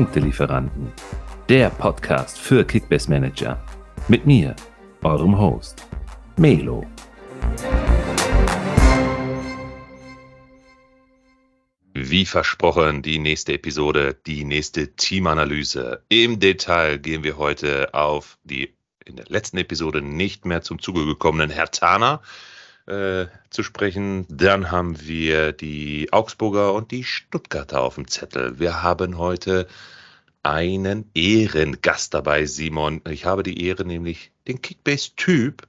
Punktelieferanten, der Podcast für Kickbase Manager. Mit mir, eurem Host, Melo. Wie versprochen, die nächste Episode, die nächste Teamanalyse. Im Detail gehen wir heute auf die in der letzten Episode nicht mehr zum Zuge gekommenen Herr Tana äh, zu sprechen. Dann haben wir die Augsburger und die Stuttgarter auf dem Zettel. Wir haben heute einen Ehrengast dabei, Simon. Ich habe die Ehre, nämlich den Kickbase-Typ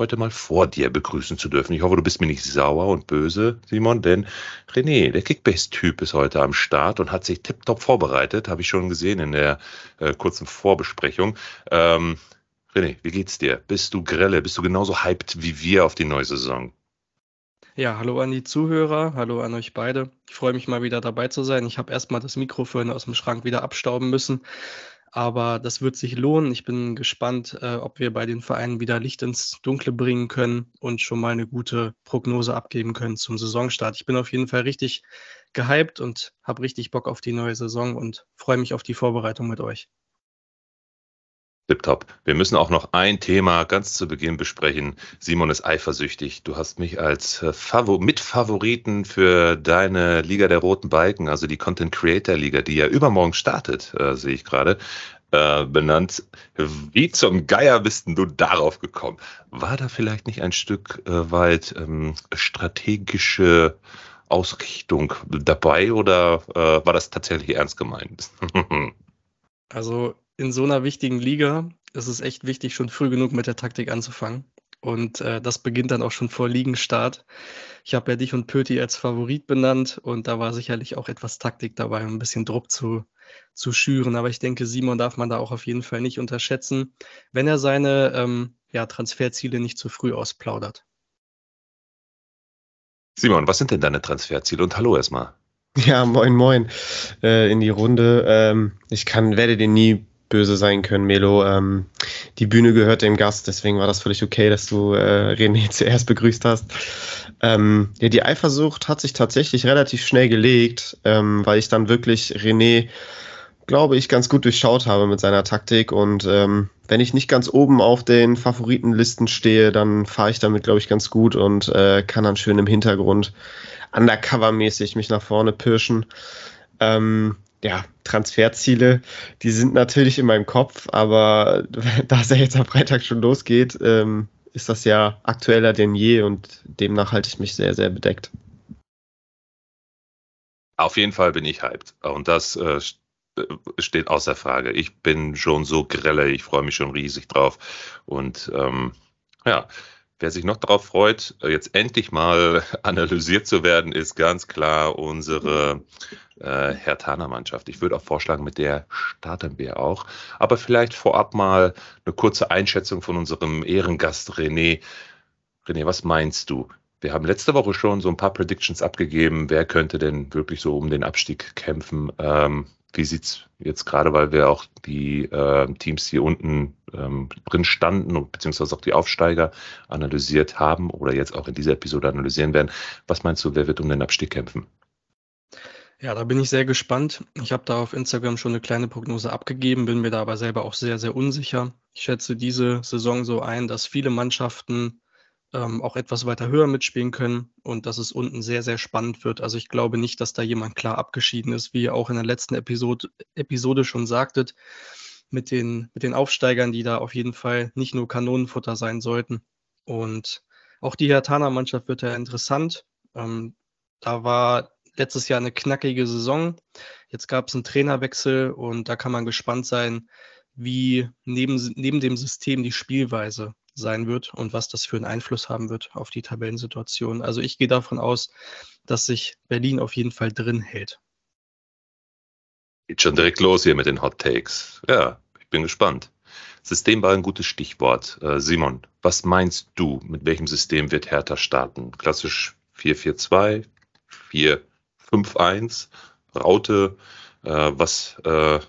heute mal vor dir begrüßen zu dürfen. Ich hoffe, du bist mir nicht sauer und böse, Simon, denn René, der Kickbase-Typ, ist heute am Start und hat sich tiptop vorbereitet, habe ich schon gesehen in der äh, kurzen Vorbesprechung. Ähm, René, wie geht's dir? Bist du grelle? Bist du genauso hyped wie wir auf die neue Saison? Ja, hallo an die Zuhörer, hallo an euch beide. Ich freue mich mal wieder dabei zu sein. Ich habe erstmal das Mikrofon aus dem Schrank wieder abstauben müssen, aber das wird sich lohnen. Ich bin gespannt, äh, ob wir bei den Vereinen wieder Licht ins Dunkle bringen können und schon mal eine gute Prognose abgeben können zum Saisonstart. Ich bin auf jeden Fall richtig gehypt und habe richtig Bock auf die neue Saison und freue mich auf die Vorbereitung mit euch. Tipptopp. Wir müssen auch noch ein Thema ganz zu Beginn besprechen. Simon ist eifersüchtig. Du hast mich als äh, Favor Mitfavoriten für deine Liga der Roten Balken, also die Content Creator Liga, die ja übermorgen startet, äh, sehe ich gerade, äh, benannt. Wie zum Geier bist denn du darauf gekommen? War da vielleicht nicht ein Stück äh, weit ähm, strategische Ausrichtung dabei oder äh, war das tatsächlich ernst gemeint? also in so einer wichtigen Liga ist es echt wichtig, schon früh genug mit der Taktik anzufangen. Und äh, das beginnt dann auch schon vor Ligenstart. Ich habe ja dich und Pöti als Favorit benannt und da war sicherlich auch etwas Taktik dabei, um ein bisschen Druck zu, zu schüren. Aber ich denke, Simon darf man da auch auf jeden Fall nicht unterschätzen, wenn er seine ähm, ja, Transferziele nicht zu früh ausplaudert. Simon, was sind denn deine Transferziele? Und hallo erstmal. Ja, moin, moin äh, in die Runde. Ähm, ich kann, werde den nie böse sein können, Melo. Ähm, die Bühne gehört dem Gast, deswegen war das völlig okay, dass du äh, René zuerst begrüßt hast. Ähm, ja, die Eifersucht hat sich tatsächlich relativ schnell gelegt, ähm, weil ich dann wirklich René, glaube ich, ganz gut durchschaut habe mit seiner Taktik. Und ähm, wenn ich nicht ganz oben auf den Favoritenlisten stehe, dann fahre ich damit, glaube ich, ganz gut und äh, kann dann schön im Hintergrund undercover-mäßig mich nach vorne pirschen. Ähm, ja, Transferziele, die sind natürlich in meinem Kopf, aber da es ja jetzt am Freitag schon losgeht, ähm, ist das ja aktueller denn je und demnach halte ich mich sehr, sehr bedeckt. Auf jeden Fall bin ich hyped und das äh, äh steht außer Frage. Ich bin schon so grelle, ich freue mich schon riesig drauf und ähm, ja, Wer sich noch darauf freut, jetzt endlich mal analysiert zu werden, ist ganz klar unsere äh, Hertana-Mannschaft. Ich würde auch vorschlagen, mit der starten wir auch. Aber vielleicht vorab mal eine kurze Einschätzung von unserem Ehrengast René. René, was meinst du? Wir haben letzte Woche schon so ein paar Predictions abgegeben. Wer könnte denn wirklich so um den Abstieg kämpfen? Ähm, wie sieht es jetzt gerade, weil wir auch die äh, Teams hier unten ähm, drin standen und beziehungsweise auch die Aufsteiger analysiert haben oder jetzt auch in dieser Episode analysieren werden. Was meinst du, wer wird um den Abstieg kämpfen? Ja, da bin ich sehr gespannt. Ich habe da auf Instagram schon eine kleine Prognose abgegeben, bin mir da aber selber auch sehr, sehr unsicher. Ich schätze diese Saison so ein, dass viele Mannschaften ähm, auch etwas weiter höher mitspielen können und dass es unten sehr, sehr spannend wird. Also ich glaube nicht, dass da jemand klar abgeschieden ist, wie ihr auch in der letzten Episode, Episode schon sagtet, mit den, mit den Aufsteigern, die da auf jeden Fall nicht nur Kanonenfutter sein sollten. Und auch die Hertana-Mannschaft wird ja interessant. Ähm, da war letztes Jahr eine knackige Saison. Jetzt gab es einen Trainerwechsel und da kann man gespannt sein, wie neben, neben dem System die Spielweise sein wird und was das für einen Einfluss haben wird auf die Tabellensituation. Also ich gehe davon aus, dass sich Berlin auf jeden Fall drin hält. Geht schon direkt los hier mit den Hot Takes. Ja, ich bin gespannt. System war ein gutes Stichwort. Äh, Simon, was meinst du, mit welchem System wird Hertha starten? Klassisch 4-4-2, 4-5-1, Raute. Äh, was äh,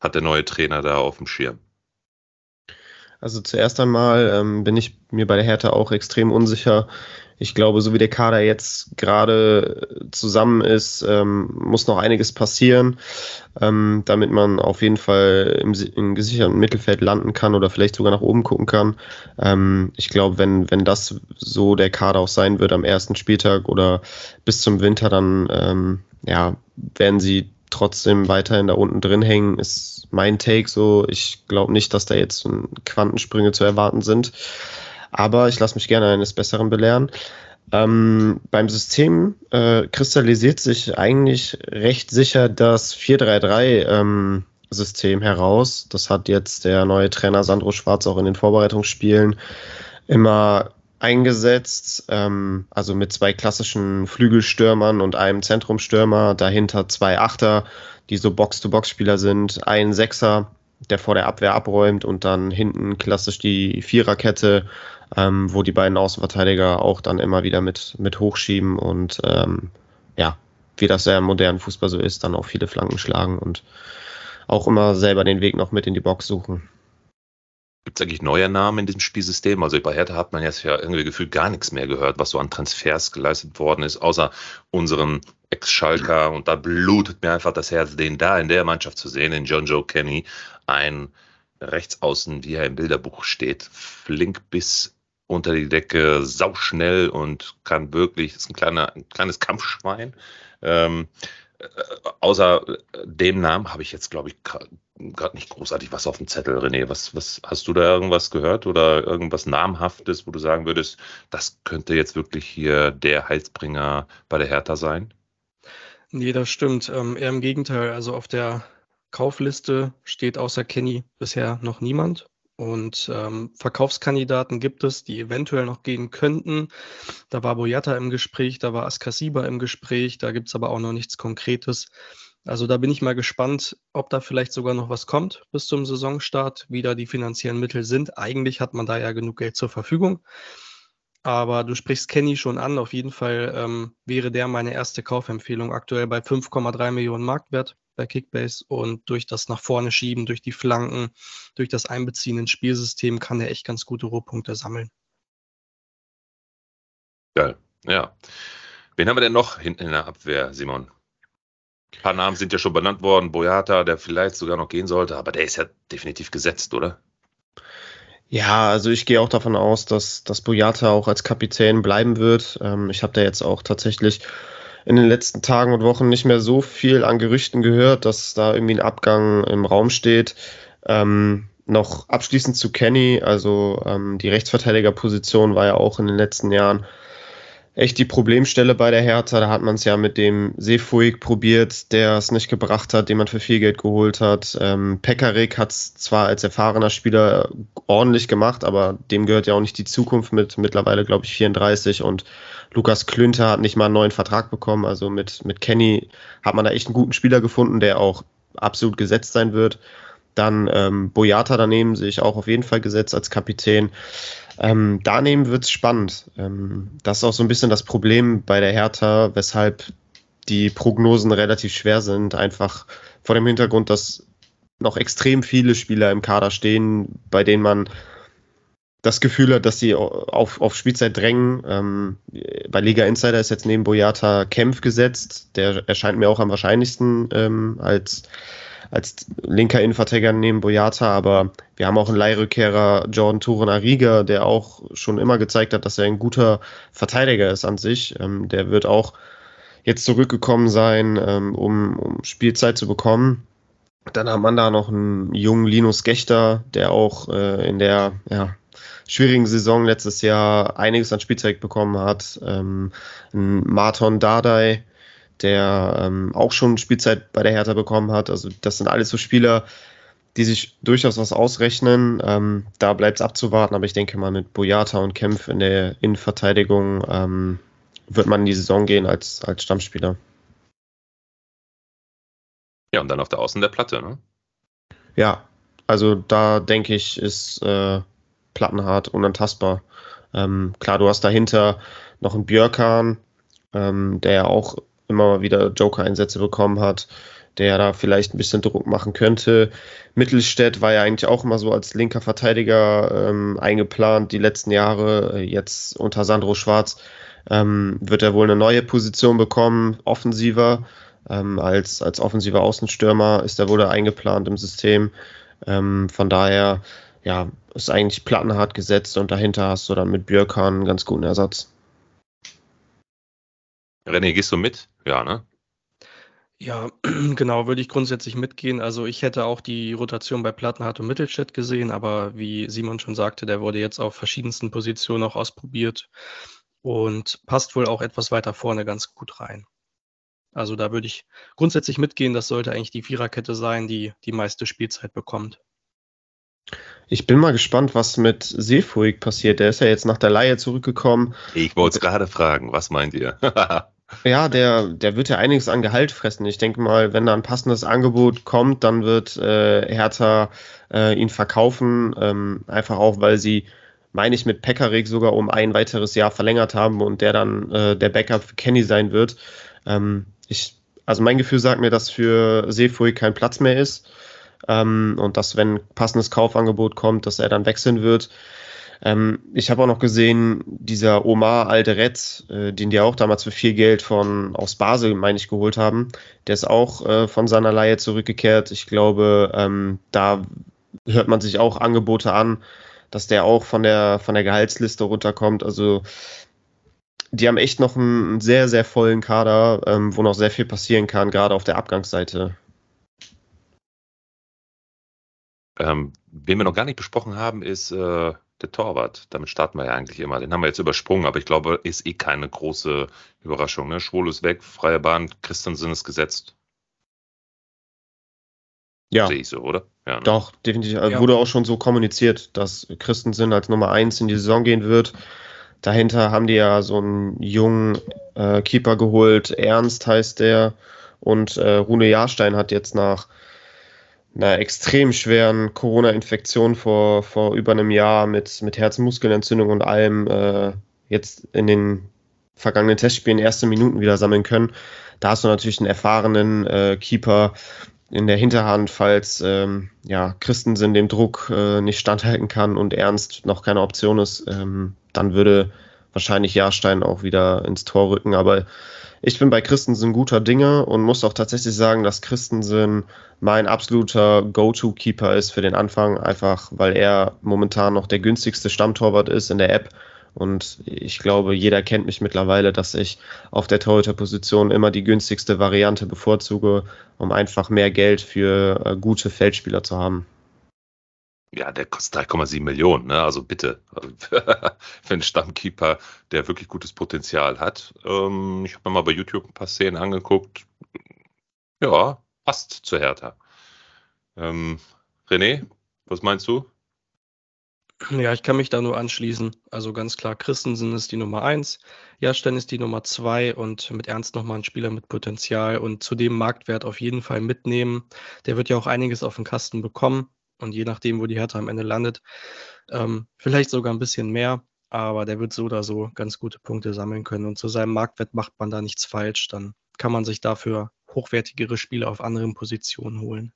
hat der neue Trainer da auf dem Schirm? Also zuerst einmal ähm, bin ich mir bei der Hertha auch extrem unsicher. Ich glaube, so wie der Kader jetzt gerade zusammen ist, ähm, muss noch einiges passieren, ähm, damit man auf jeden Fall im, im gesicherten Mittelfeld landen kann oder vielleicht sogar nach oben gucken kann. Ähm, ich glaube, wenn, wenn das so der Kader auch sein wird am ersten Spieltag oder bis zum Winter, dann ähm, ja, werden sie trotzdem weiterhin da unten drin hängen, ist mein Take so. Ich glaube nicht, dass da jetzt Quantensprünge zu erwarten sind. Aber ich lasse mich gerne eines Besseren belehren. Ähm, beim System äh, kristallisiert sich eigentlich recht sicher das 4-3-3 ähm, heraus. Das hat jetzt der neue Trainer Sandro Schwarz auch in den Vorbereitungsspielen immer eingesetzt, ähm, also mit zwei klassischen Flügelstürmern und einem Zentrumstürmer, dahinter zwei Achter, die so Box-to-Box-Spieler sind, ein Sechser, der vor der Abwehr abräumt und dann hinten klassisch die Viererkette, ähm, wo die beiden Außenverteidiger auch dann immer wieder mit, mit hochschieben und ähm, ja, wie das ja im modernen Fußball so ist, dann auch viele Flanken schlagen und auch immer selber den Weg noch mit in die Box suchen. Gibt es eigentlich neue Namen in diesem Spielsystem? Also bei Hertha hat man jetzt ja irgendwie gefühlt gar nichts mehr gehört, was so an Transfers geleistet worden ist, außer unserem Ex-Schalker. Und da blutet mir einfach das Herz, den da in der Mannschaft zu sehen, in John Joe Kenny, ein Rechtsaußen, wie er im Bilderbuch steht, flink bis unter die Decke, sauschnell und kann wirklich, ist ein, kleiner, ein kleines Kampfschwein. Ähm, äh, außer dem Namen habe ich jetzt, glaube ich, gerade nicht großartig was auf dem Zettel, René. Was, was hast du da irgendwas gehört oder irgendwas Namhaftes, wo du sagen würdest, das könnte jetzt wirklich hier der Heilsbringer bei der Hertha sein? Nee, das stimmt. Ähm, eher im Gegenteil. Also auf der Kaufliste steht außer Kenny bisher noch niemand. Und ähm, Verkaufskandidaten gibt es, die eventuell noch gehen könnten. Da war Boyata im Gespräch, da war Askasiba im Gespräch, da gibt es aber auch noch nichts Konkretes. Also da bin ich mal gespannt, ob da vielleicht sogar noch was kommt bis zum Saisonstart, wie da die finanziellen Mittel sind. Eigentlich hat man da ja genug Geld zur Verfügung. Aber du sprichst Kenny schon an. Auf jeden Fall ähm, wäre der meine erste Kaufempfehlung. Aktuell bei 5,3 Millionen Marktwert bei Kickbase. Und durch das nach vorne schieben, durch die Flanken, durch das Einbeziehen ins Spielsystem kann er echt ganz gute Rohpunkte sammeln. Geil. Ja. Wen haben wir denn noch hinten in der Abwehr, Simon? Ein paar Namen sind ja schon benannt worden. Boyata, der vielleicht sogar noch gehen sollte, aber der ist ja definitiv gesetzt, oder? Ja, also ich gehe auch davon aus, dass, dass Boyata auch als Kapitän bleiben wird. Ähm, ich habe da jetzt auch tatsächlich in den letzten Tagen und Wochen nicht mehr so viel an Gerüchten gehört, dass da irgendwie ein Abgang im Raum steht. Ähm, noch abschließend zu Kenny, also ähm, die Rechtsverteidigerposition war ja auch in den letzten Jahren echt die Problemstelle bei der Hertha. Da hat man es ja mit dem Seefuig probiert, der es nicht gebracht hat, den man für viel Geld geholt hat. Ähm, Pekarik hat es zwar als erfahrener Spieler ordentlich gemacht, aber dem gehört ja auch nicht die Zukunft mit mittlerweile, glaube ich, 34 und Lukas Klünter hat nicht mal einen neuen Vertrag bekommen. Also mit, mit Kenny hat man da echt einen guten Spieler gefunden, der auch absolut gesetzt sein wird. Dann ähm, Boyata daneben sehe ich auch auf jeden Fall gesetzt als Kapitän. Ähm, daneben wird es spannend. Ähm, das ist auch so ein bisschen das Problem bei der Hertha, weshalb die Prognosen relativ schwer sind. Einfach vor dem Hintergrund, dass noch extrem viele Spieler im Kader stehen, bei denen man das Gefühl hat, dass sie auf, auf Spielzeit drängen. Ähm, bei Liga Insider ist jetzt neben Boyata Kempf gesetzt. Der erscheint mir auch am wahrscheinlichsten ähm, als als linker Innenverteidiger neben Boyata, aber wir haben auch einen Leihrückkehrer Jordan Turan Ariga, der auch schon immer gezeigt hat, dass er ein guter Verteidiger ist an sich. Ähm, der wird auch jetzt zurückgekommen sein, ähm, um, um Spielzeit zu bekommen. Dann hat man da noch einen jungen Linus Gechter, der auch äh, in der ja, schwierigen Saison letztes Jahr einiges an Spielzeit bekommen hat. Ähm, ein Marton Dardai, der ähm, auch schon Spielzeit bei der Hertha bekommen hat. Also das sind alles so Spieler, die sich durchaus was ausrechnen. Ähm, da bleibt es abzuwarten, aber ich denke mal mit Boyata und Kempf in der Innenverteidigung ähm, wird man in die Saison gehen als, als Stammspieler. Ja, und dann auf der Außen der Platte, ne? Ja, also da denke ich, ist äh, Plattenhart unantastbar. Ähm, klar, du hast dahinter noch einen Björkan, ähm, der ja auch immer mal wieder Joker-Einsätze bekommen hat, der da vielleicht ein bisschen Druck machen könnte. Mittelstädt war ja eigentlich auch immer so als linker Verteidiger ähm, eingeplant die letzten Jahre. Jetzt unter Sandro Schwarz ähm, wird er wohl eine neue Position bekommen, offensiver. Ähm, als, als offensiver Außenstürmer ist er wohl eingeplant im System. Ähm, von daher, ja, ist eigentlich plattenhart gesetzt und dahinter hast du dann mit Björkan einen ganz guten Ersatz. René, gehst du mit? Ja, ne? Ja, genau, würde ich grundsätzlich mitgehen. Also ich hätte auch die Rotation bei Plattenhardt und Mittelstädt gesehen, aber wie Simon schon sagte, der wurde jetzt auf verschiedensten Positionen auch ausprobiert und passt wohl auch etwas weiter vorne ganz gut rein. Also da würde ich grundsätzlich mitgehen, das sollte eigentlich die Viererkette sein, die die meiste Spielzeit bekommt. Ich bin mal gespannt, was mit Seefuig passiert. Der ist ja jetzt nach der Laie zurückgekommen. Ich wollte es gerade fragen, was meint ihr? ja, der, der wird ja einiges an Gehalt fressen. Ich denke mal, wenn da ein passendes Angebot kommt, dann wird äh, Hertha äh, ihn verkaufen. Ähm, einfach auch, weil sie, meine ich, mit Pekarik sogar um ein weiteres Jahr verlängert haben und der dann äh, der Backup für Kenny sein wird. Ähm, ich, also mein Gefühl sagt mir, dass für Seefuig kein Platz mehr ist. Ähm, und dass, wenn passendes Kaufangebot kommt, dass er dann wechseln wird. Ähm, ich habe auch noch gesehen, dieser Omar Alderet, äh, den die auch damals für viel Geld von aus Basel, meine ich, geholt haben, der ist auch äh, von seiner Laie zurückgekehrt. Ich glaube, ähm, da hört man sich auch Angebote an, dass der auch von der von der Gehaltsliste runterkommt. Also die haben echt noch einen sehr, sehr vollen Kader, ähm, wo noch sehr viel passieren kann, gerade auf der Abgangsseite. Ähm, wen wir noch gar nicht besprochen haben, ist äh, der Torwart. Damit starten wir ja eigentlich immer. Den haben wir jetzt übersprungen, aber ich glaube, ist eh keine große Überraschung. Ne? Schwul ist weg, freie Bahn, Christensen ist gesetzt. Ja. Sehe ich so, oder? Ja, ne? Doch, definitiv. Also ja. Wurde auch schon so kommuniziert, dass Christensen als Nummer 1 in die Saison gehen wird. Dahinter haben die ja so einen jungen äh, Keeper geholt, Ernst heißt der. Und äh, Rune Jahrstein hat jetzt nach einer extrem schweren Corona-Infektion vor, vor über einem Jahr mit, mit Herzmuskelentzündung und allem äh, jetzt in den vergangenen Testspielen erste Minuten wieder sammeln können. Da hast du natürlich einen erfahrenen äh, Keeper in der Hinterhand, falls ähm, ja, Christensen dem Druck äh, nicht standhalten kann und Ernst noch keine Option ist, ähm, dann würde wahrscheinlich Jahrstein auch wieder ins Tor rücken. Aber ich bin bei Christensen guter Dinge und muss auch tatsächlich sagen, dass Christensen mein absoluter Go-To-Keeper ist für den Anfang, einfach weil er momentan noch der günstigste Stammtorwart ist in der App. Und ich glaube, jeder kennt mich mittlerweile, dass ich auf der Torhüter-Position immer die günstigste Variante bevorzuge, um einfach mehr Geld für äh, gute Feldspieler zu haben. Ja, der kostet 3,7 Millionen, ne? Also bitte. für einen Stammkeeper, der wirklich gutes Potenzial hat. Ähm, ich habe mir mal bei YouTube ein paar Szenen angeguckt. Ja, passt zu Hertha. Ähm, René, was meinst du? Ja, ich kann mich da nur anschließen. Also ganz klar, Christensen ist die Nummer eins, Jahrstein ist die Nummer zwei und mit Ernst nochmal ein Spieler mit Potenzial und zudem Marktwert auf jeden Fall mitnehmen. Der wird ja auch einiges auf den Kasten bekommen und je nachdem, wo die Hertha am Ende landet, ähm, vielleicht sogar ein bisschen mehr, aber der wird so oder so ganz gute Punkte sammeln können und zu seinem Marktwert macht man da nichts falsch, dann kann man sich dafür hochwertigere Spieler auf anderen Positionen holen.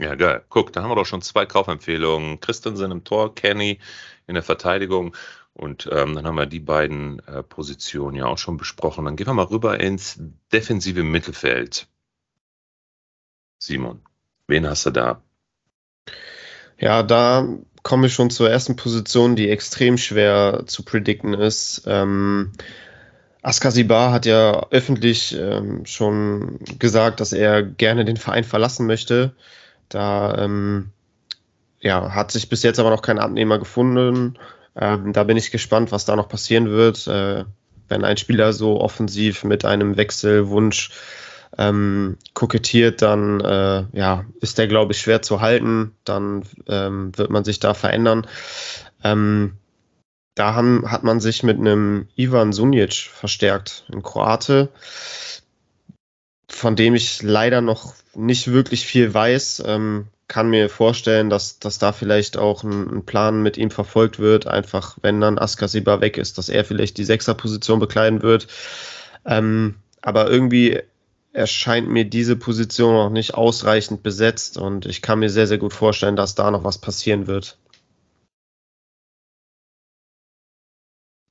Ja, geil. Guck, da haben wir doch schon zwei Kaufempfehlungen. Christensen im Tor, Kenny in der Verteidigung. Und ähm, dann haben wir die beiden äh, Positionen ja auch schon besprochen. Dann gehen wir mal rüber ins defensive Mittelfeld. Simon, wen hast du da? Ja, da komme ich schon zur ersten Position, die extrem schwer zu predikten ist. Ähm, Askasibar hat ja öffentlich ähm, schon gesagt, dass er gerne den Verein verlassen möchte. Da ähm, ja, hat sich bis jetzt aber noch kein Abnehmer gefunden. Ähm, da bin ich gespannt, was da noch passieren wird, äh, wenn ein Spieler so offensiv mit einem Wechselwunsch ähm, kokettiert, dann äh, ja, ist der, glaube ich, schwer zu halten. Dann ähm, wird man sich da verändern. Ähm, da haben, hat man sich mit einem Ivan Sunic verstärkt, ein Kroate, von dem ich leider noch nicht wirklich viel weiß. Ähm, kann mir vorstellen, dass, dass da vielleicht auch ein, ein, Plan mit ihm verfolgt wird, einfach wenn dann Askasiba weg ist, dass er vielleicht die Sechserposition bekleiden wird. Ähm, aber irgendwie erscheint mir diese Position noch nicht ausreichend besetzt und ich kann mir sehr, sehr gut vorstellen, dass da noch was passieren wird.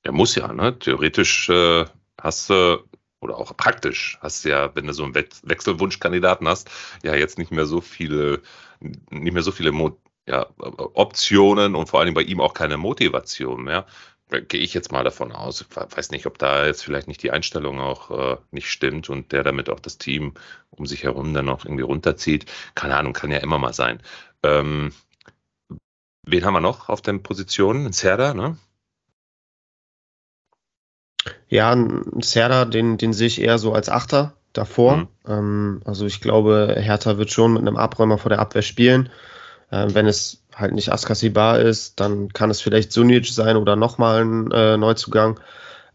Er muss ja, ne? Theoretisch äh, hast du, oder auch praktisch, hast du ja, wenn du so einen We Wechselwunschkandidaten hast, ja jetzt nicht mehr so viele, nicht mehr so viele Mo ja, Optionen und vor allem bei ihm auch keine Motivation mehr. Gehe ich jetzt mal davon aus. Ich weiß nicht, ob da jetzt vielleicht nicht die Einstellung auch äh, nicht stimmt und der damit auch das Team um sich herum dann noch irgendwie runterzieht. Keine Ahnung, kann ja immer mal sein. Ähm, wen haben wir noch auf den Positionen? Serda, ne? Ja, Serda, den, den sehe ich eher so als Achter davor. Mhm. Ähm, also ich glaube, Hertha wird schon mit einem Abräumer vor der Abwehr spielen. Äh, wenn es halt nicht Askasibar ist, dann kann es vielleicht Sunic sein oder nochmal ein äh, Neuzugang.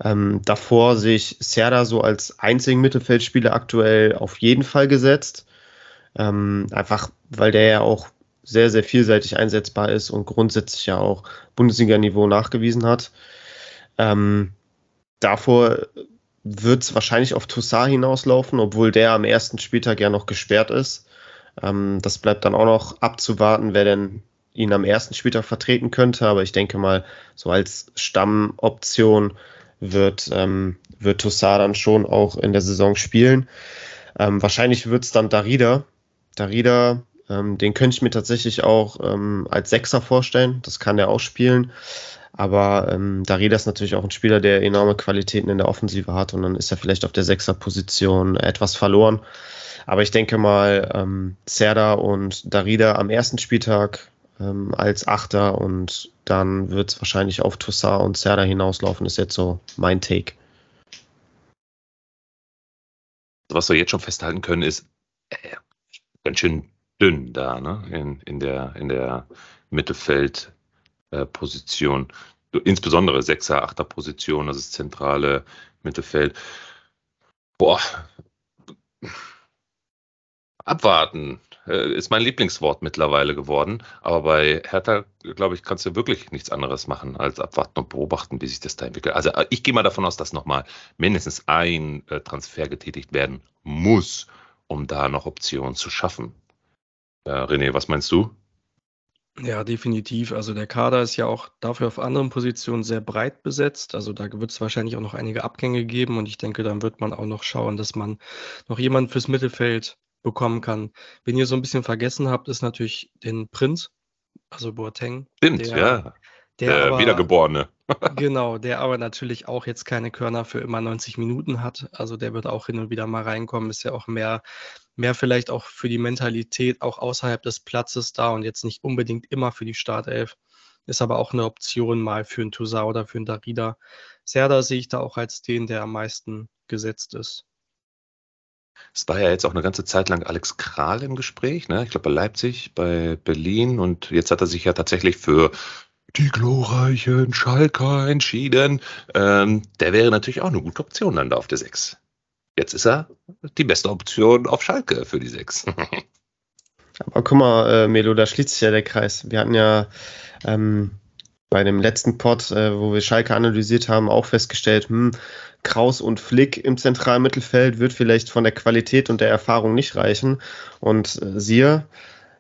Ähm, davor sehe ich Serda so als einzigen Mittelfeldspieler aktuell auf jeden Fall gesetzt. Ähm, einfach, weil der ja auch sehr, sehr vielseitig einsetzbar ist und grundsätzlich ja auch Bundesliga-Niveau nachgewiesen hat. Ähm, davor wird es wahrscheinlich auf Toussaint hinauslaufen, obwohl der am ersten Spieltag ja noch gesperrt ist. Ähm, das bleibt dann auch noch abzuwarten, wer denn ihn am ersten Spieltag vertreten könnte. Aber ich denke mal, so als Stammoption wird, ähm, wird Toussaint dann schon auch in der Saison spielen. Ähm, wahrscheinlich wird es dann Darida. Darida, ähm, den könnte ich mir tatsächlich auch ähm, als Sechser vorstellen. Das kann er auch spielen. Aber ähm, Darida ist natürlich auch ein Spieler, der enorme Qualitäten in der Offensive hat und dann ist er vielleicht auf der Sechser-Position etwas verloren. Aber ich denke mal, ähm, Serda und Darida am ersten Spieltag ähm, als Achter und dann wird es wahrscheinlich auf Toussaint und Serda hinauslaufen, ist jetzt so mein Take. Was wir jetzt schon festhalten können, ist äh, ganz schön dünn da, ne? In, in der, in der Mittelfeldposition. Äh, Insbesondere Sechser, Achter Position, das ist zentrale Mittelfeld. Boah, Abwarten äh, ist mein Lieblingswort mittlerweile geworden. Aber bei Hertha, glaube ich, kannst du wirklich nichts anderes machen, als abwarten und beobachten, wie sich das da entwickelt. Also äh, ich gehe mal davon aus, dass nochmal mindestens ein äh, Transfer getätigt werden muss, um da noch Optionen zu schaffen. Äh, René, was meinst du? Ja, definitiv. Also der Kader ist ja auch dafür auf anderen Positionen sehr breit besetzt. Also da wird es wahrscheinlich auch noch einige Abgänge geben und ich denke, dann wird man auch noch schauen, dass man noch jemanden fürs Mittelfeld bekommen kann. Wen ihr so ein bisschen vergessen habt, ist natürlich den Prinz, also Boateng. Stimmt, der, ja. Der, der aber, Wiedergeborene. genau, der aber natürlich auch jetzt keine Körner für immer 90 Minuten hat. Also der wird auch hin und wieder mal reinkommen, ist ja auch mehr, mehr vielleicht auch für die Mentalität auch außerhalb des Platzes da und jetzt nicht unbedingt immer für die Startelf. Ist aber auch eine Option mal für einen Toussaint oder für einen Darida. Serda sehe ich da auch als den, der am meisten gesetzt ist. Es war ja jetzt auch eine ganze Zeit lang Alex Kral im Gespräch, ne? ich glaube bei Leipzig, bei Berlin und jetzt hat er sich ja tatsächlich für die glorreichen Schalker entschieden. Ähm, der wäre natürlich auch eine gute Option dann da auf der 6. Jetzt ist er die beste Option auf Schalke für die 6. Aber guck mal, äh, Melo, da schließt sich ja der Kreis. Wir hatten ja ähm, bei dem letzten Pod, äh, wo wir Schalke analysiert haben, auch festgestellt, hm, Kraus und Flick im zentralen Mittelfeld wird vielleicht von der Qualität und der Erfahrung nicht reichen. Und äh, siehe,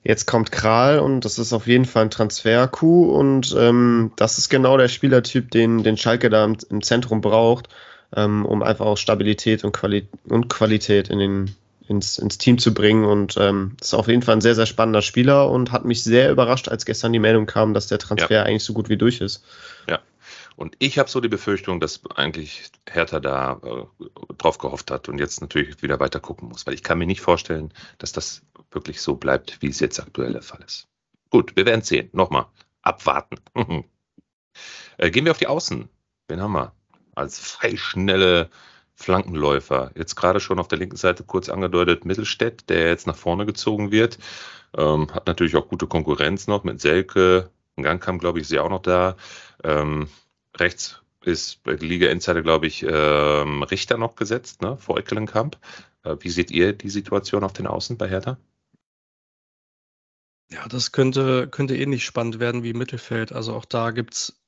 jetzt kommt Kral und das ist auf jeden Fall ein Transfer-Coup und ähm, das ist genau der Spielertyp, den, den Schalke da im, im Zentrum braucht, ähm, um einfach auch Stabilität und, Quali und Qualität in den, ins, ins Team zu bringen. Und ähm, ist auf jeden Fall ein sehr, sehr spannender Spieler und hat mich sehr überrascht, als gestern die Meldung kam, dass der Transfer ja. eigentlich so gut wie durch ist. Ja, und ich habe so die Befürchtung, dass eigentlich Hertha da äh, drauf gehofft hat und jetzt natürlich wieder weiter gucken muss, weil ich kann mir nicht vorstellen, dass das wirklich so bleibt, wie es jetzt aktuell der Fall ist. Gut, wir werden sehen. Nochmal, abwarten. äh, gehen wir auf die Außen. Wen haben wir? Als freischnelle Flankenläufer. Jetzt gerade schon auf der linken Seite kurz angedeutet Mittelstädt, der jetzt nach vorne gezogen wird. Ähm, hat natürlich auch gute Konkurrenz noch mit Selke. Ein Gang glaube ich, ist ja auch noch da. Ähm, rechts ist bei der Liga Insider, glaube ich, ähm, Richter noch gesetzt, ne, vor Eckelenkamp. Äh, wie seht ihr die Situation auf den Außen bei Hertha? Ja, das könnte, könnte ähnlich spannend werden wie Mittelfeld. Also auch da gibt es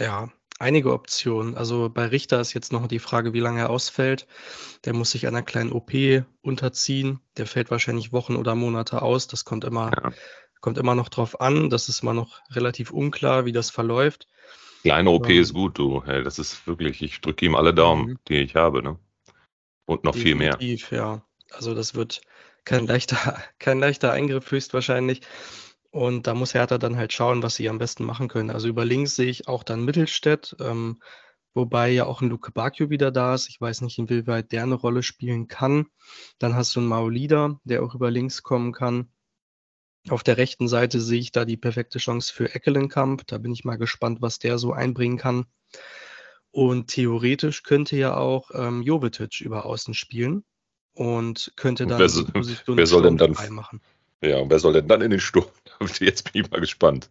ja einige Optionen. Also bei Richter ist jetzt noch die Frage, wie lange er ausfällt. Der muss sich einer kleinen OP unterziehen. Der fällt wahrscheinlich Wochen oder Monate aus. Das kommt immer, ja. kommt immer noch drauf an. Das ist immer noch relativ unklar, wie das verläuft. Kleine OP ähm, ist gut, du. Hey, das ist wirklich, ich drücke ihm alle Daumen, mhm. die ich habe, ne? Und noch viel mehr. Ja. Also das wird kein leichter, kein leichter Eingriff höchstwahrscheinlich. Und da muss Hertha dann halt schauen, was sie am besten machen können. Also über links sehe ich auch dann Mittelstädt, ähm, wobei ja auch ein Luke Bacchio wieder da ist. Ich weiß nicht, inwieweit der eine Rolle spielen kann. Dann hast du einen Maolida, der auch über links kommen kann. Auf der rechten Seite sehe ich da die perfekte Chance für Eckelenkamp. Da bin ich mal gespannt, was der so einbringen kann. Und theoretisch könnte ja auch ähm, Jovetic über Außen spielen und könnte dann wer, die Position wer soll denn dann machen. Ja, und wer soll denn dann in den Sturm? Jetzt bin ich mal gespannt.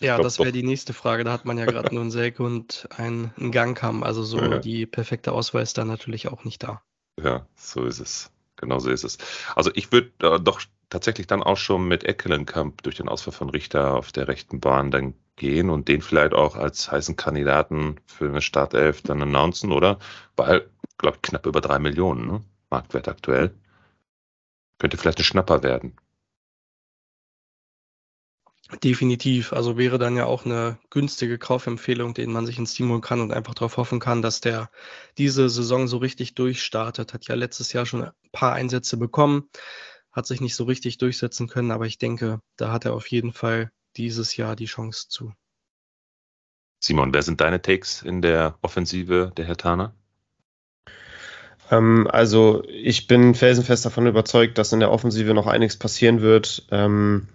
Ja, das wäre die nächste Frage. Da hat man ja gerade nur einen Selke und einen, einen Gangkamm. Also so ja. die perfekte Auswahl ist da natürlich auch nicht da. Ja, so ist es. Genau so ist es. Also ich würde äh, doch tatsächlich dann auch schon mit Eckelenkamp durch den Ausfall von Richter auf der rechten Bahn dann gehen und den vielleicht auch als heißen Kandidaten für eine Startelf dann announcen, oder? Weil, glaube ich, knapp über drei Millionen, ne? Marktwert aktuell. Könnte vielleicht ein Schnapper werden. Definitiv. Also wäre dann ja auch eine günstige Kaufempfehlung, den man sich ins Team holen kann und einfach darauf hoffen kann, dass der diese Saison so richtig durchstartet. Hat ja letztes Jahr schon ein paar Einsätze bekommen, hat sich nicht so richtig durchsetzen können, aber ich denke, da hat er auf jeden Fall dieses Jahr die Chance zu. Simon, wer sind deine Takes in der Offensive der Herr Hertaner? Ähm, also ich bin felsenfest davon überzeugt, dass in der Offensive noch einiges passieren wird. Ähm,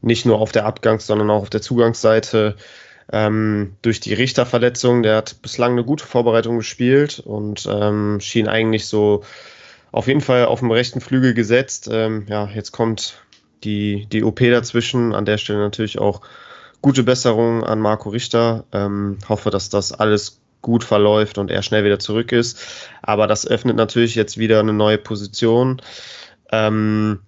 nicht nur auf der Abgangs-, sondern auch auf der Zugangsseite. Ähm, durch die Richterverletzung, der hat bislang eine gute Vorbereitung gespielt und ähm, schien eigentlich so auf jeden Fall auf dem rechten Flügel gesetzt. Ähm, ja, jetzt kommt die, die OP dazwischen. An der Stelle natürlich auch gute Besserung an Marco Richter. Ähm, hoffe, dass das alles gut verläuft und er schnell wieder zurück ist. Aber das öffnet natürlich jetzt wieder eine neue Position. Ähm,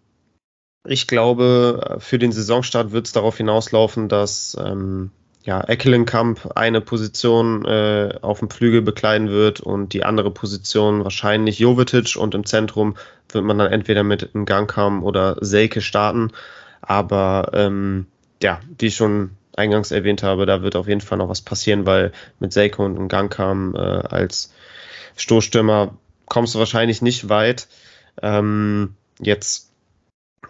ich glaube, für den Saisonstart wird es darauf hinauslaufen, dass ähm, ja, Eckelenkamp eine Position äh, auf dem Flügel bekleiden wird und die andere Position wahrscheinlich Jovetic und im Zentrum wird man dann entweder mit Gangkam oder Selke starten. Aber ähm, ja, wie schon eingangs erwähnt habe, da wird auf jeden Fall noch was passieren, weil mit Seiko und Gangkam äh, als Stoßstürmer kommst du wahrscheinlich nicht weit. Ähm, jetzt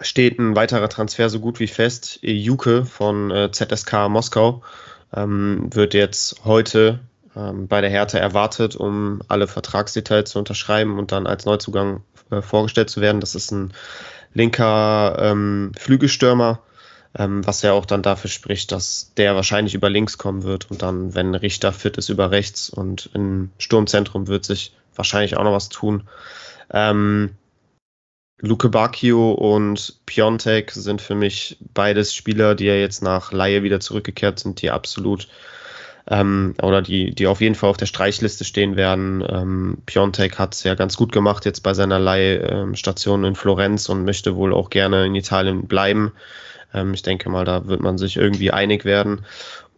steht ein weiterer Transfer so gut wie fest. Juke von äh, ZSK Moskau ähm, wird jetzt heute ähm, bei der Hertha erwartet, um alle Vertragsdetails zu unterschreiben und dann als Neuzugang äh, vorgestellt zu werden. Das ist ein linker ähm, Flügelstürmer, ähm, was ja auch dann dafür spricht, dass der wahrscheinlich über links kommen wird und dann, wenn Richter fit ist, über rechts und im Sturmzentrum wird sich wahrscheinlich auch noch was tun. Ähm, Luke Bacchio und Piontek sind für mich beides Spieler, die ja jetzt nach Laie wieder zurückgekehrt sind, die absolut ähm, oder die, die auf jeden Fall auf der Streichliste stehen werden. Ähm, Piontek hat es ja ganz gut gemacht jetzt bei seiner Leihstation in Florenz und möchte wohl auch gerne in Italien bleiben. Ähm, ich denke mal, da wird man sich irgendwie einig werden.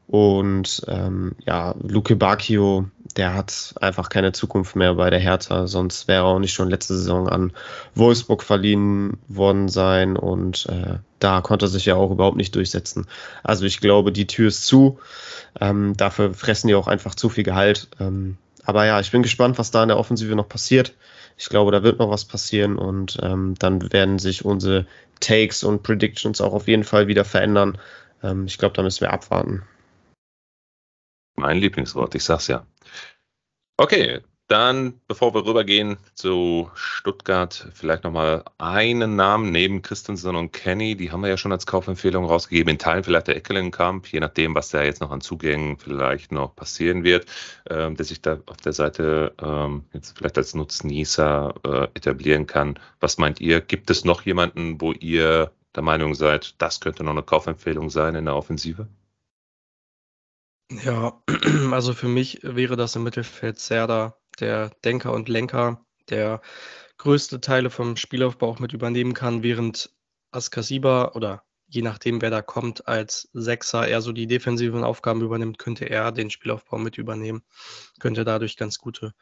Und ähm, ja, Luke Bacchio, der hat einfach keine Zukunft mehr bei der Hertha, sonst wäre er auch nicht schon letzte Saison an Wolfsburg verliehen worden sein und äh, da konnte er sich ja auch überhaupt nicht durchsetzen. Also ich glaube, die Tür ist zu. Ähm, dafür fressen die auch einfach zu viel Gehalt. Ähm, aber ja, ich bin gespannt, was da in der Offensive noch passiert. Ich glaube, da wird noch was passieren und ähm, dann werden sich unsere Takes und Predictions auch auf jeden Fall wieder verändern. Ähm, ich glaube, da müssen wir abwarten. Mein Lieblingswort, ich sag's ja. Okay, dann, bevor wir rübergehen zu Stuttgart, vielleicht nochmal einen Namen neben Christensen und Kenny. Die haben wir ja schon als Kaufempfehlung rausgegeben. In Teilen vielleicht der Eckelenkamp, je nachdem, was da jetzt noch an Zugängen vielleicht noch passieren wird, ähm, der sich da auf der Seite ähm, jetzt vielleicht als Nutznießer äh, etablieren kann. Was meint ihr? Gibt es noch jemanden, wo ihr der Meinung seid, das könnte noch eine Kaufempfehlung sein in der Offensive? Ja, also für mich wäre das im Mittelfeld Serda der Denker und Lenker, der größte Teile vom Spielaufbau auch mit übernehmen kann, während Askasiba oder je nachdem, wer da kommt, als Sechser eher so die defensiven Aufgaben übernimmt, könnte er den Spielaufbau mit übernehmen, könnte dadurch ganz gute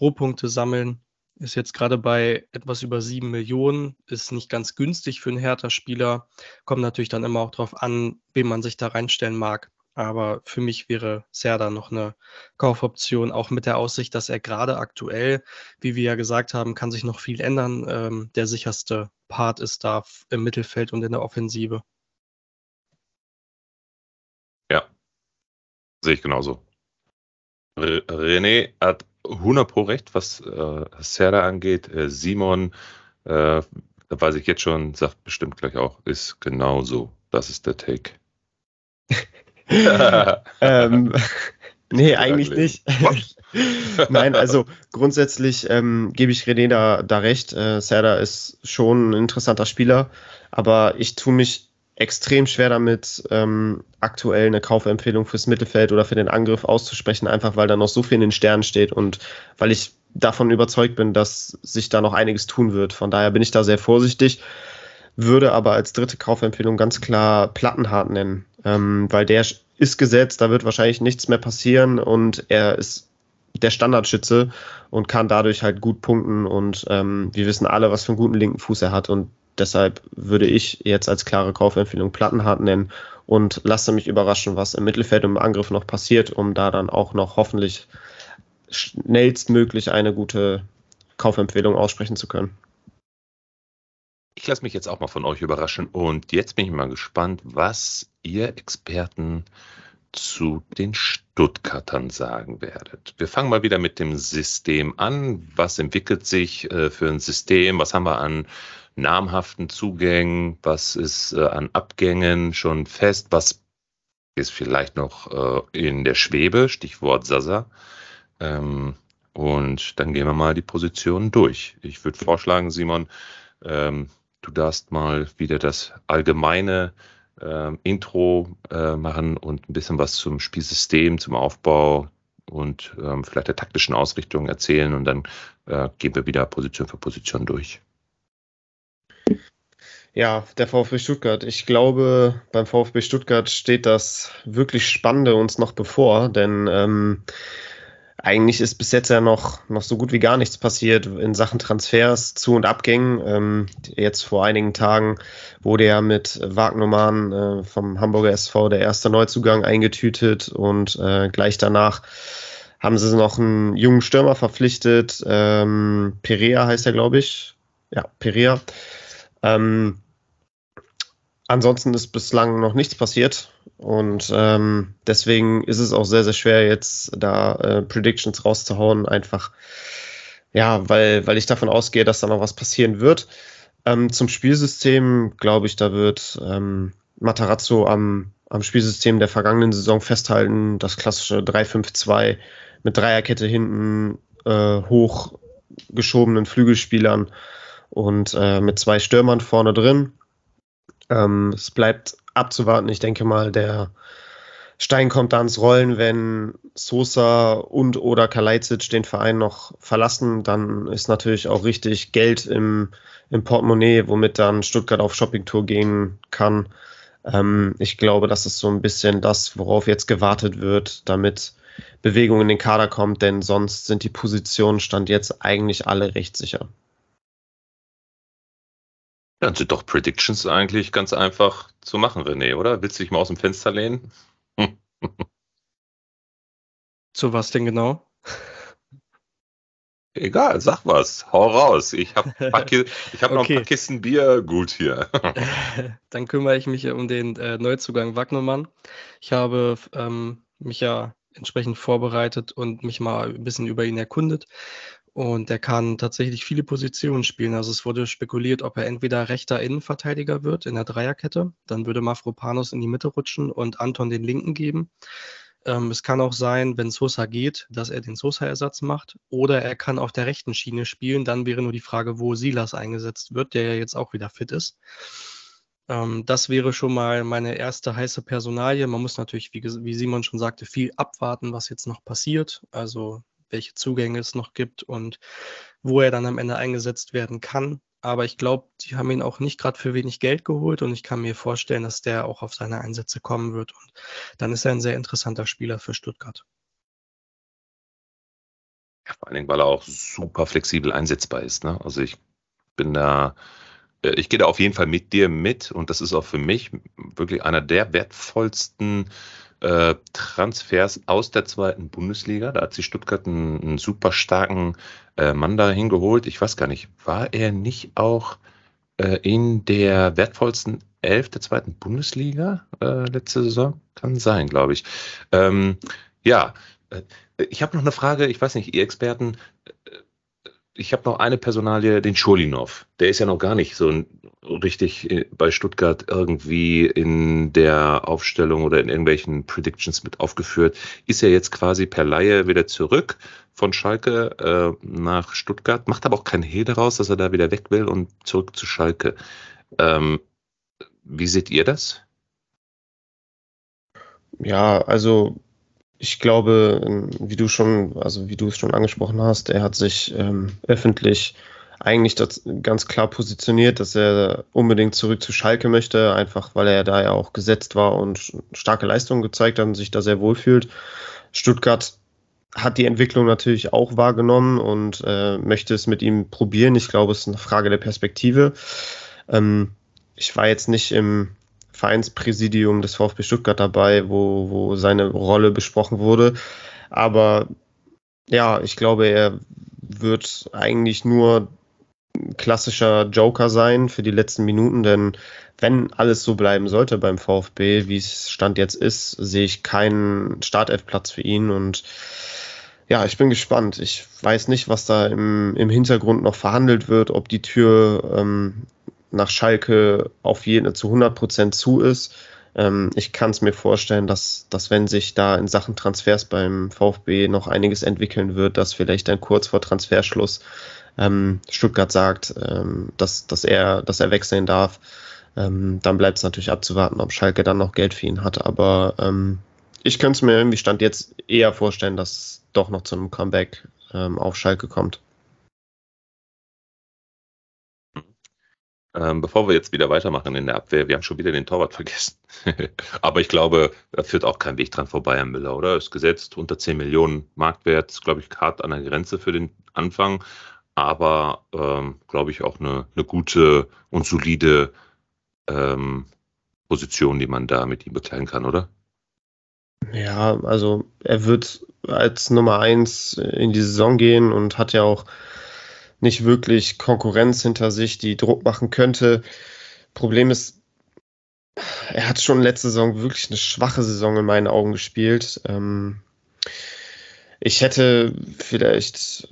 Rohpunkte sammeln. Ist jetzt gerade bei etwas über sieben Millionen, ist nicht ganz günstig für einen Hertha-Spieler. Kommt natürlich dann immer auch darauf an, wem man sich da reinstellen mag. Aber für mich wäre Serda noch eine Kaufoption, auch mit der Aussicht, dass er gerade aktuell, wie wir ja gesagt haben, kann sich noch viel ändern. Ähm, der sicherste Part ist da im Mittelfeld und in der Offensive. Ja, sehe ich genauso. René hat 100 pro recht, was äh, Serda angeht. Äh, Simon, äh, da weiß ich jetzt schon, sagt bestimmt gleich auch, ist genauso. Das ist der Take. ähm, nee, eigentlich nicht. Nein, also grundsätzlich ähm, gebe ich René da, da recht. Äh, Serda ist schon ein interessanter Spieler, aber ich tue mich extrem schwer damit, ähm, aktuell eine Kaufempfehlung fürs Mittelfeld oder für den Angriff auszusprechen, einfach weil da noch so viel in den Sternen steht und weil ich davon überzeugt bin, dass sich da noch einiges tun wird. Von daher bin ich da sehr vorsichtig würde aber als dritte Kaufempfehlung ganz klar Plattenhart nennen, ähm, weil der ist gesetzt, da wird wahrscheinlich nichts mehr passieren und er ist der Standardschütze und kann dadurch halt gut punkten und ähm, wir wissen alle, was für einen guten linken Fuß er hat und deshalb würde ich jetzt als klare Kaufempfehlung Plattenhart nennen und lasse mich überraschen, was im Mittelfeld und im Angriff noch passiert, um da dann auch noch hoffentlich schnellstmöglich eine gute Kaufempfehlung aussprechen zu können. Ich lasse mich jetzt auch mal von euch überraschen und jetzt bin ich mal gespannt, was ihr Experten zu den Stuttgartern sagen werdet. Wir fangen mal wieder mit dem System an. Was entwickelt sich äh, für ein System? Was haben wir an namhaften Zugängen? Was ist äh, an Abgängen schon fest? Was ist vielleicht noch äh, in der Schwebe? Stichwort Sasa. Ähm, und dann gehen wir mal die Positionen durch. Ich würde vorschlagen, Simon, ähm, Du darfst mal wieder das allgemeine äh, Intro äh, machen und ein bisschen was zum Spielsystem, zum Aufbau und ähm, vielleicht der taktischen Ausrichtung erzählen und dann äh, gehen wir wieder Position für Position durch. Ja, der VfB Stuttgart. Ich glaube, beim VfB Stuttgart steht das wirklich Spannende uns noch bevor, denn ähm, eigentlich ist bis jetzt ja noch, noch so gut wie gar nichts passiert in Sachen Transfers, Zu- und Abgängen. Ähm, jetzt vor einigen Tagen wurde ja mit Wagnermann äh, vom Hamburger SV der erste Neuzugang eingetütet und äh, gleich danach haben sie noch einen jungen Stürmer verpflichtet. Ähm, Perea heißt er, glaube ich. Ja, Perea. Ähm, ansonsten ist bislang noch nichts passiert. Und ähm, deswegen ist es auch sehr, sehr schwer, jetzt da äh, Predictions rauszuhauen, einfach ja, weil, weil ich davon ausgehe, dass da noch was passieren wird. Ähm, zum Spielsystem glaube ich, da wird ähm, Matarazzo am, am Spielsystem der vergangenen Saison festhalten. Das klassische 3-5-2 mit Dreierkette hinten, äh, hochgeschobenen Flügelspielern und äh, mit zwei Stürmern vorne drin. Ähm, es bleibt abzuwarten. Ich denke mal, der Stein kommt da ans Rollen, wenn Sosa und oder Kalajdzic den Verein noch verlassen, dann ist natürlich auch richtig Geld im, im Portemonnaie, womit dann Stuttgart auf Shoppingtour gehen kann. Ähm, ich glaube, das ist so ein bisschen das, worauf jetzt gewartet wird, damit Bewegung in den Kader kommt, denn sonst sind die Positionen stand jetzt eigentlich alle recht sicher. Dann sind doch Predictions eigentlich ganz einfach zu machen, René, oder? Willst du dich mal aus dem Fenster lehnen? Zu was denn genau? Egal, sag was, hau raus. Ich habe hab okay. noch ein paar Kisten Bier gut hier. Dann kümmere ich mich um den äh, Neuzugang Wagnermann. Ich habe ähm, mich ja entsprechend vorbereitet und mich mal ein bisschen über ihn erkundet. Und er kann tatsächlich viele Positionen spielen. Also es wurde spekuliert, ob er entweder rechter Innenverteidiger wird in der Dreierkette. Dann würde Mafropanos in die Mitte rutschen und Anton den linken geben. Ähm, es kann auch sein, wenn Sosa geht, dass er den Sosa-Ersatz macht. Oder er kann auf der rechten Schiene spielen. Dann wäre nur die Frage, wo Silas eingesetzt wird, der ja jetzt auch wieder fit ist. Ähm, das wäre schon mal meine erste heiße Personalie. Man muss natürlich, wie, wie Simon schon sagte, viel abwarten, was jetzt noch passiert. Also welche Zugänge es noch gibt und wo er dann am Ende eingesetzt werden kann. aber ich glaube, die haben ihn auch nicht gerade für wenig Geld geholt und ich kann mir vorstellen, dass der auch auf seine Einsätze kommen wird und dann ist er ein sehr interessanter Spieler für Stuttgart. Ja, vor allen Dingen, weil er auch super flexibel einsetzbar ist. Ne? Also ich bin da, äh, ich gehe da auf jeden Fall mit dir mit und das ist auch für mich wirklich einer der wertvollsten äh, Transfers aus der zweiten Bundesliga. Da hat sich Stuttgart einen, einen super starken äh, Mann da hingeholt. Ich weiß gar nicht, war er nicht auch äh, in der wertvollsten Elf der zweiten Bundesliga äh, letzte Saison? Kann sein, glaube ich. Ähm, ja, äh, ich habe noch eine Frage, ich weiß nicht, ihr Experten, ich habe noch eine Personalie, den Schulinov. Der ist ja noch gar nicht so richtig äh, bei Stuttgart irgendwie in der Aufstellung oder in irgendwelchen Predictions mit aufgeführt. Ist er jetzt quasi per Laie wieder zurück von Schalke äh, nach Stuttgart, macht aber auch keinen Hehl daraus, dass er da wieder weg will und zurück zu Schalke. Ähm, wie seht ihr das? Ja, also ich glaube, wie du schon, also wie du es schon angesprochen hast, er hat sich ähm, öffentlich eigentlich das ganz klar positioniert, dass er unbedingt zurück zu Schalke möchte, einfach weil er da ja auch gesetzt war und starke Leistungen gezeigt hat und sich da sehr wohl fühlt. Stuttgart hat die Entwicklung natürlich auch wahrgenommen und äh, möchte es mit ihm probieren. Ich glaube, es ist eine Frage der Perspektive. Ähm, ich war jetzt nicht im Vereinspräsidium des VfB Stuttgart dabei, wo, wo seine Rolle besprochen wurde. Aber ja, ich glaube, er wird eigentlich nur klassischer Joker sein für die letzten Minuten, denn wenn alles so bleiben sollte beim VfB, wie es Stand jetzt ist, sehe ich keinen Startelfplatz für ihn und ja, ich bin gespannt. Ich weiß nicht, was da im, im Hintergrund noch verhandelt wird, ob die Tür ähm, nach Schalke auf jeden zu 100 Prozent zu ist. Ähm, ich kann es mir vorstellen, dass, dass wenn sich da in Sachen Transfers beim VfB noch einiges entwickeln wird, dass vielleicht dann kurz vor Transferschluss ähm, Stuttgart sagt, ähm, dass, dass, er, dass er wechseln darf. Ähm, dann bleibt es natürlich abzuwarten, ob Schalke dann noch Geld für ihn hat. Aber ähm, ich könnte es mir irgendwie Stand jetzt eher vorstellen, dass es doch noch zu einem Comeback ähm, auf Schalke kommt. Ähm, bevor wir jetzt wieder weitermachen in der Abwehr, wir haben schon wieder den Torwart vergessen. Aber ich glaube, da führt auch kein Weg dran vorbei an Müller, oder? Ist gesetzt unter 10 Millionen Marktwert, glaube ich, hart an der Grenze für den Anfang. Aber, ähm, glaube ich, auch eine, eine gute und solide ähm, Position, die man da mit ihm bekleiden kann, oder? Ja, also er wird als Nummer 1 in die Saison gehen und hat ja auch nicht wirklich Konkurrenz hinter sich, die Druck machen könnte. Problem ist, er hat schon letzte Saison wirklich eine schwache Saison in meinen Augen gespielt. Ähm, ich hätte vielleicht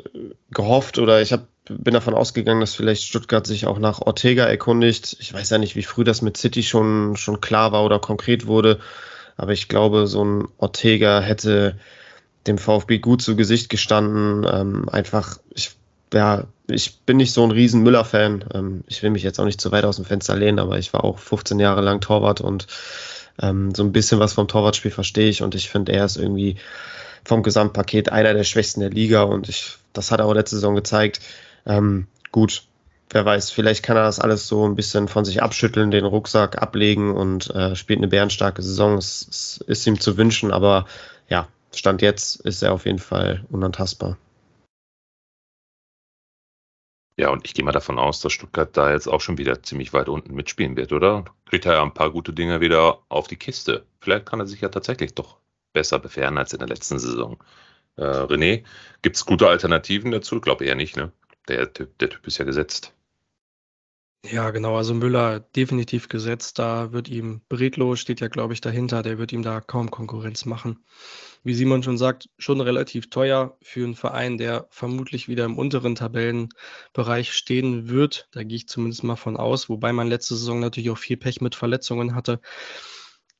gehofft oder ich hab, bin davon ausgegangen, dass vielleicht Stuttgart sich auch nach Ortega erkundigt. Ich weiß ja nicht, wie früh das mit City schon, schon klar war oder konkret wurde, aber ich glaube, so ein Ortega hätte dem VfB gut zu Gesicht gestanden. Ähm, einfach, ich ja, ich bin nicht so ein riesen Müller-Fan. Ähm, ich will mich jetzt auch nicht zu weit aus dem Fenster lehnen, aber ich war auch 15 Jahre lang Torwart und ähm, so ein bisschen was vom Torwartspiel verstehe ich und ich finde, er ist irgendwie vom Gesamtpaket einer der Schwächsten der Liga und ich, das hat er auch letzte Saison gezeigt. Ähm, gut, wer weiß, vielleicht kann er das alles so ein bisschen von sich abschütteln, den Rucksack ablegen und äh, spielt eine bärenstarke Saison. Es, es ist ihm zu wünschen, aber ja, Stand jetzt ist er auf jeden Fall unantastbar. Ja, und ich gehe mal davon aus, dass Stuttgart da jetzt auch schon wieder ziemlich weit unten mitspielen wird, oder? Kriegt er ja ein paar gute Dinge wieder auf die Kiste. Vielleicht kann er sich ja tatsächlich doch besser bewähren als in der letzten Saison. Äh, René, gibt es gute Alternativen dazu? Glaube eher nicht, ne? Der typ, der typ ist ja gesetzt. Ja, genau. Also Müller definitiv gesetzt. Da wird ihm Bredlo steht ja, glaube ich, dahinter. Der wird ihm da kaum Konkurrenz machen. Wie Simon schon sagt, schon relativ teuer für einen Verein, der vermutlich wieder im unteren Tabellenbereich stehen wird. Da gehe ich zumindest mal von aus, wobei man letzte Saison natürlich auch viel Pech mit Verletzungen hatte.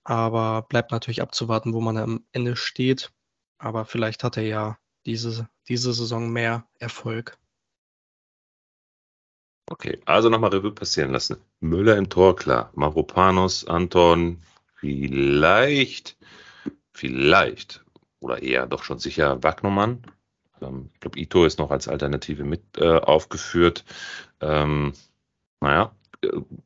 Aber bleibt natürlich abzuwarten, wo man am Ende steht. Aber vielleicht hat er ja diese, diese Saison mehr Erfolg. Okay, also nochmal Revue passieren lassen. Müller im Tor, klar. Mavropanos, Anton, vielleicht, vielleicht, oder eher doch schon sicher Wagnermann. Ähm, ich glaube, Ito ist noch als Alternative mit äh, aufgeführt. Ähm, naja,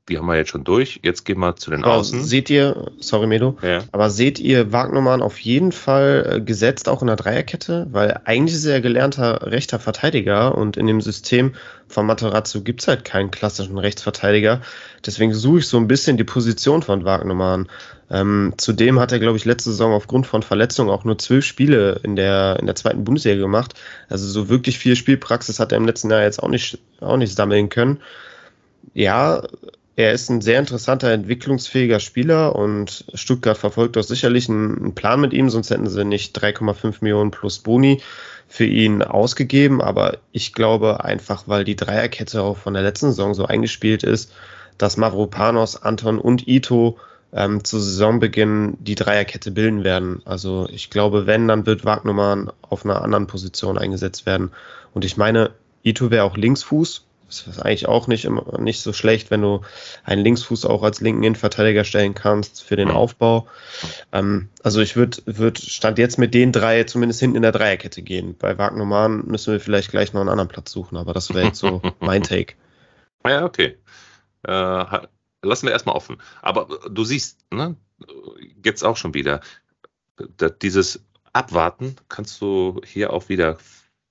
die haben wir jetzt schon durch. Jetzt gehen wir zu den aber Außen. Seht ihr, sorry Medo, Ja. aber seht ihr Wagnermann auf jeden Fall äh, gesetzt auch in der Dreierkette? Weil eigentlich ist er ja gelernter rechter Verteidiger und in dem System von Materazzo gibt es halt keinen klassischen Rechtsverteidiger. Deswegen suche ich so ein bisschen die Position von Wagnermann. Ähm, zudem hat er, glaube ich, letzte Saison aufgrund von Verletzungen auch nur zwölf Spiele in der, in der zweiten Bundesliga gemacht. Also so wirklich viel Spielpraxis hat er im letzten Jahr jetzt auch nicht, auch nicht sammeln können. Ja, er ist ein sehr interessanter, entwicklungsfähiger Spieler und Stuttgart verfolgt doch sicherlich einen, Plan mit ihm, sonst hätten sie nicht 3,5 Millionen plus Boni für ihn ausgegeben. Aber ich glaube einfach, weil die Dreierkette auch von der letzten Saison so eingespielt ist, dass Mavropanos, Anton und Ito ähm, zu Saisonbeginn die Dreierkette bilden werden. Also ich glaube, wenn, dann wird Wagnermann auf einer anderen Position eingesetzt werden. Und ich meine, Ito wäre auch Linksfuß. Das ist eigentlich auch nicht, immer, nicht so schlecht, wenn du einen Linksfuß auch als linken Innenverteidiger stellen kannst für den. Aufbau. Ähm, also ich würde würd Stand jetzt mit den drei zumindest hinten in der Dreierkette gehen. Bei Wagnermann müssen wir vielleicht gleich noch einen anderen Platz suchen, aber das wäre jetzt so mein Take. Ja, okay. Äh, lassen wir erstmal offen. Aber du siehst, ne, jetzt auch schon wieder, dieses Abwarten kannst du hier auch wieder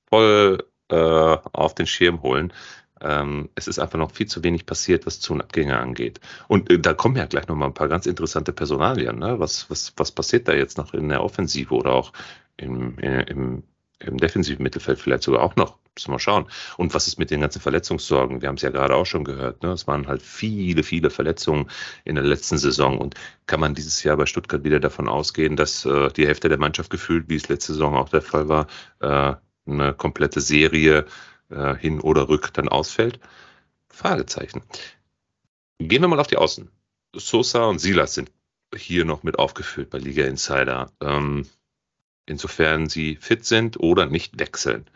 voll äh, auf den Schirm holen. Ähm, es ist einfach noch viel zu wenig passiert, was Zu- und Abgänge angeht. Und äh, da kommen ja gleich noch mal ein paar ganz interessante Personalien. Ne? Was, was, was passiert da jetzt noch in der Offensive oder auch im, äh, im, im defensiven Mittelfeld vielleicht sogar auch noch? Müssen wir mal schauen. Und was ist mit den ganzen Verletzungssorgen? Wir haben es ja gerade auch schon gehört. Ne? Es waren halt viele, viele Verletzungen in der letzten Saison. Und kann man dieses Jahr bei Stuttgart wieder davon ausgehen, dass äh, die Hälfte der Mannschaft gefühlt, wie es letzte Saison auch der Fall war, äh, eine komplette Serie äh, hin oder rück dann ausfällt? Fragezeichen. Gehen wir mal auf die Außen. Sosa und Silas sind hier noch mit aufgeführt bei Liga Insider. Ähm, insofern sie fit sind oder nicht wechseln.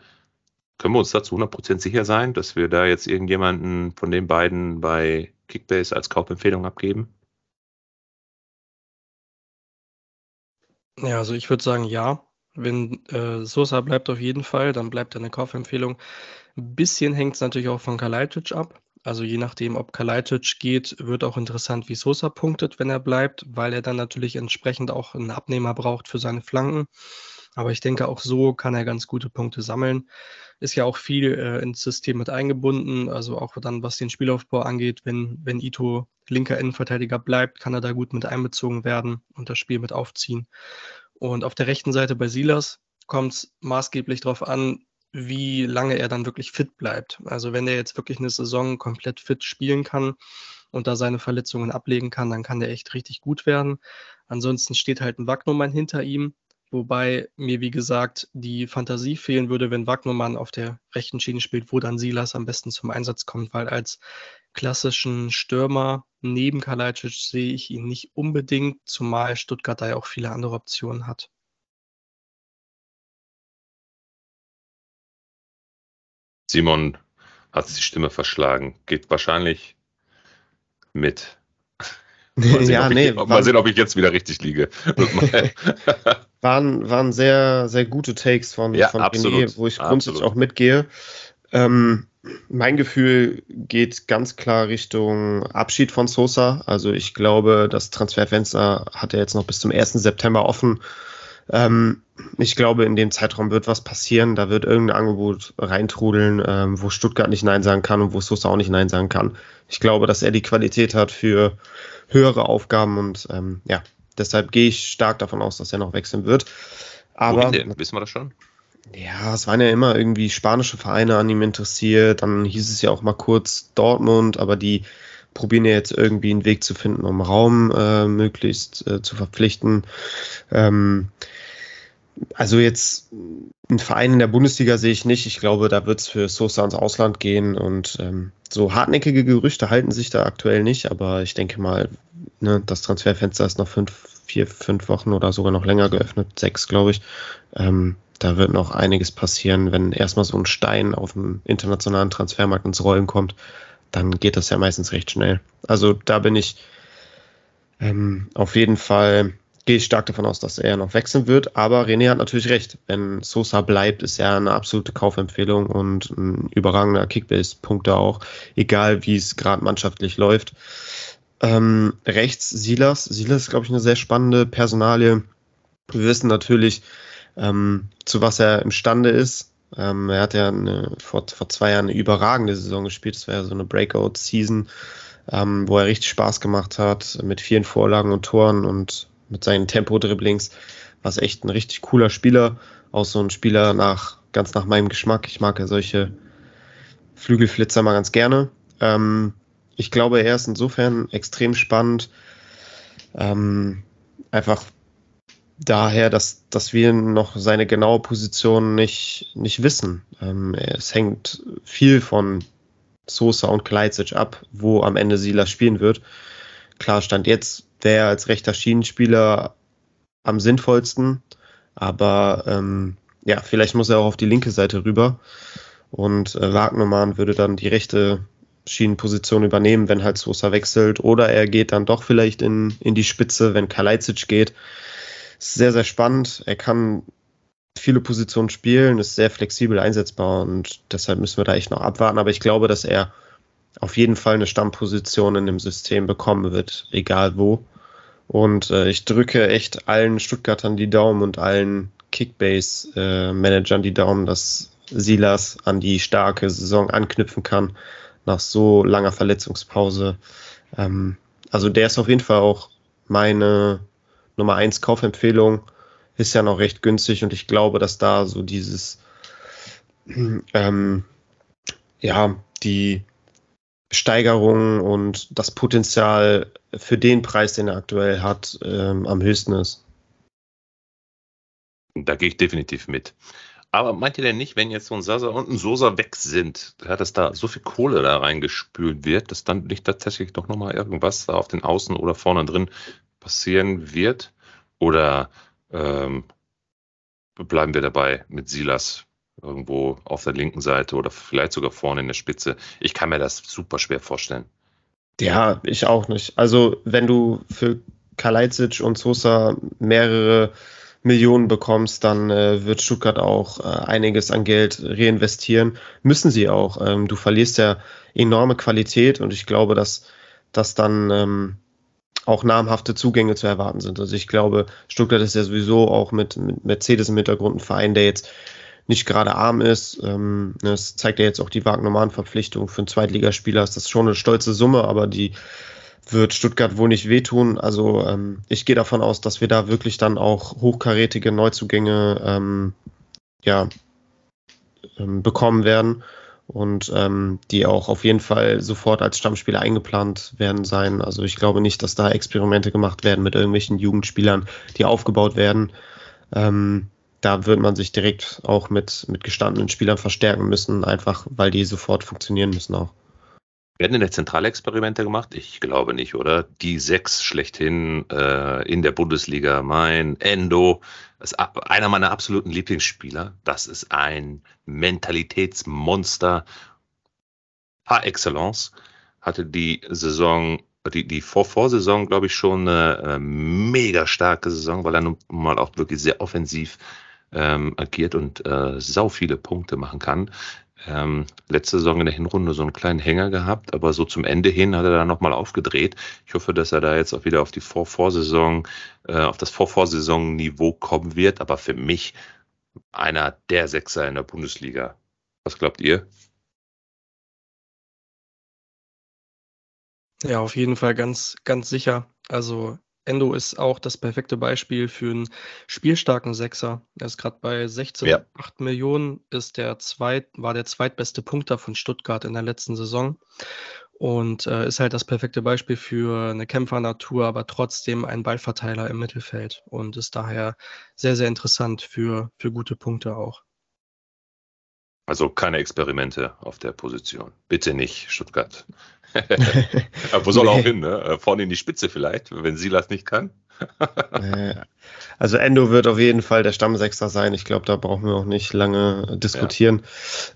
Können wir uns dazu 100% sicher sein, dass wir da jetzt irgendjemanden von den beiden bei Kickbase als Kaufempfehlung abgeben? Ja, also ich würde sagen, ja. Wenn äh, Sosa bleibt auf jeden Fall, dann bleibt eine Kaufempfehlung. Ein bisschen hängt es natürlich auch von Kalajdzic ab. Also je nachdem, ob Kalajdzic geht, wird auch interessant, wie Sosa punktet, wenn er bleibt, weil er dann natürlich entsprechend auch einen Abnehmer braucht für seine Flanken. Aber ich denke, auch so kann er ganz gute Punkte sammeln. Ist ja auch viel äh, ins System mit eingebunden. Also auch dann, was den Spielaufbau angeht, wenn, wenn Ito linker Innenverteidiger bleibt, kann er da gut mit einbezogen werden und das Spiel mit aufziehen. Und auf der rechten Seite bei Silas kommt es maßgeblich darauf an, wie lange er dann wirklich fit bleibt. Also wenn er jetzt wirklich eine Saison komplett fit spielen kann und da seine Verletzungen ablegen kann, dann kann der echt richtig gut werden. Ansonsten steht halt ein Wagnumann hinter ihm, wobei mir, wie gesagt, die Fantasie fehlen würde, wenn Wagnumann auf der rechten Schiene spielt, wo dann Silas am besten zum Einsatz kommt, weil als klassischen Stürmer neben Kalajdzic sehe ich ihn nicht unbedingt, zumal Stuttgart da ja auch viele andere Optionen hat. Simon hat die Stimme verschlagen. Geht wahrscheinlich mit. Mal sehen, ja, ob nee, ich, mal sehen, ob ich jetzt wieder richtig liege. waren, waren sehr, sehr gute Takes von, Ja, von absolut, René, wo ich grundsätzlich absolut. auch mitgehe. Ähm, mein Gefühl geht ganz klar Richtung Abschied von Sosa. Also ich glaube, das Transferfenster hat er jetzt noch bis zum 1. September offen. Ähm, ich glaube, in dem Zeitraum wird was passieren. Da wird irgendein Angebot reintrudeln, ähm, wo Stuttgart nicht Nein sagen kann und wo Sosa auch nicht Nein sagen kann. Ich glaube, dass er die Qualität hat für höhere Aufgaben und ähm, ja, deshalb gehe ich stark davon aus, dass er noch wechseln wird. Aber Wohin denn? Wissen wir das schon? ja, es waren ja immer irgendwie spanische Vereine an ihm interessiert. Dann hieß es ja auch mal kurz Dortmund, aber die probieren ja jetzt irgendwie einen Weg zu finden, um Raum äh, möglichst äh, zu verpflichten. Ähm, also jetzt einen Verein in der Bundesliga sehe ich nicht. Ich glaube, da wird es für Sosa ins Ausland gehen und ähm, so hartnäckige Gerüchte halten sich da aktuell nicht, aber ich denke mal, ne, das Transferfenster ist noch fünf, vier, fünf Wochen oder sogar noch länger geöffnet, sechs, glaube ich. Ähm, da wird noch einiges passieren, wenn erstmal so ein Stein auf dem internationalen Transfermarkt ins Rollen kommt, dann geht das ja meistens recht schnell. Also da bin ich ähm, auf jeden Fall gehe ich stark davon aus, dass er noch wechseln wird. Aber René hat natürlich recht. Wenn Sosa bleibt, ist er eine absolute Kaufempfehlung und ein überragender Kickbase-Punkte auch, egal wie es gerade mannschaftlich läuft. Ähm, rechts Silas. Silas ist, glaube ich, eine sehr spannende Personalie. Wir wissen natürlich, ähm, zu was er imstande ist. Ähm, er hat ja eine, vor, vor zwei Jahren eine überragende Saison gespielt. Das war ja so eine Breakout-Season, ähm, wo er richtig Spaß gemacht hat mit vielen Vorlagen und Toren und mit seinen Tempo-Dribblings. War es echt ein richtig cooler Spieler. Auch so ein Spieler nach, ganz nach meinem Geschmack. Ich mag ja solche Flügelflitzer mal ganz gerne. Ähm, ich glaube, er ist insofern extrem spannend. Ähm, einfach daher, dass, dass wir noch seine genaue Position nicht, nicht wissen. Ähm, es hängt viel von Sosa und Kalajdzic ab, wo am Ende Silas spielen wird. Klar, stand jetzt der als rechter Schienenspieler am sinnvollsten, aber ähm, ja, vielleicht muss er auch auf die linke Seite rüber und äh, Wagnermann würde dann die rechte Schienenposition übernehmen, wenn halt Sosa wechselt oder er geht dann doch vielleicht in, in die Spitze, wenn Kalajdzic geht sehr, sehr spannend. Er kann viele Positionen spielen, ist sehr flexibel einsetzbar und deshalb müssen wir da echt noch abwarten. Aber ich glaube, dass er auf jeden Fall eine Stammposition in dem System bekommen wird, egal wo. Und äh, ich drücke echt allen Stuttgartern die Daumen und allen Kickbase-Managern äh, die Daumen, dass Silas an die starke Saison anknüpfen kann nach so langer Verletzungspause. Ähm, also der ist auf jeden Fall auch meine Nummer 1 Kaufempfehlung ist ja noch recht günstig und ich glaube, dass da so dieses, ähm, ja, die Steigerung und das Potenzial für den Preis, den er aktuell hat, ähm, am höchsten ist. Da gehe ich definitiv mit. Aber meint ihr denn nicht, wenn jetzt so ein Sasa und ein Sosa weg sind, dass da so viel Kohle da reingespült wird, dass dann nicht tatsächlich doch nochmal irgendwas da auf den Außen oder vorne drin passieren wird? Oder ähm, bleiben wir dabei mit Silas irgendwo auf der linken Seite oder vielleicht sogar vorne in der Spitze? Ich kann mir das super schwer vorstellen. Ja, ich auch nicht. Also, wenn du für Kalajdzic und Sosa mehrere Millionen bekommst, dann äh, wird Stuttgart auch äh, einiges an Geld reinvestieren. Müssen sie auch. Ähm, du verlierst ja enorme Qualität und ich glaube, dass das dann ähm, auch namhafte Zugänge zu erwarten sind. Also ich glaube, Stuttgart ist ja sowieso auch mit, mit Mercedes im Hintergrund ein Verein, der jetzt nicht gerade arm ist. Ähm, das zeigt ja jetzt auch die Wagnermann-Verpflichtung für einen Zweitligaspieler. Ist das schon eine stolze Summe, aber die wird Stuttgart wohl nicht wehtun. Also ähm, ich gehe davon aus, dass wir da wirklich dann auch hochkarätige Neuzugänge ähm, ja, ähm, bekommen werden und ähm, die auch auf jeden Fall sofort als Stammspieler eingeplant werden sein. Also ich glaube nicht, dass da Experimente gemacht werden mit irgendwelchen Jugendspielern, die aufgebaut werden. Ähm, da wird man sich direkt auch mit, mit gestandenen Spielern verstärken müssen, einfach weil die sofort funktionieren müssen auch. Werden in der Zentrale Experimente gemacht? Ich glaube nicht, oder? Die sechs schlechthin äh, in der Bundesliga, mein Endo, ist einer meiner absoluten Lieblingsspieler. Das ist ein Mentalitätsmonster par excellence. Hatte die Saison, die, die Vor-Vorsaison, glaube ich, schon eine äh, mega starke Saison, weil er nun mal auch wirklich sehr offensiv ähm, agiert und äh, sau viele Punkte machen kann. Ähm, letzte Saison in der Hinrunde so einen kleinen Hänger gehabt, aber so zum Ende hin hat er dann nochmal aufgedreht. Ich hoffe, dass er da jetzt auch wieder auf die Vorvorsaison, äh, auf das Vorvorsaison-Niveau kommen wird, aber für mich einer der Sechser in der Bundesliga. Was glaubt ihr? Ja, auf jeden Fall ganz, ganz sicher. Also Endo ist auch das perfekte Beispiel für einen spielstarken Sechser. Er ist gerade bei 16,8 ja. Millionen, ist der zweit, war der zweitbeste Punkter von Stuttgart in der letzten Saison und äh, ist halt das perfekte Beispiel für eine Kämpfernatur, aber trotzdem ein Ballverteiler im Mittelfeld und ist daher sehr, sehr interessant für, für gute Punkte auch. Also keine Experimente auf der Position. Bitte nicht, Stuttgart. Wo soll er auch hin? Ne? Äh, vorne in die Spitze vielleicht, wenn Silas nicht kann. also Endo wird auf jeden Fall der Stammsechster sein. Ich glaube, da brauchen wir auch nicht lange diskutieren.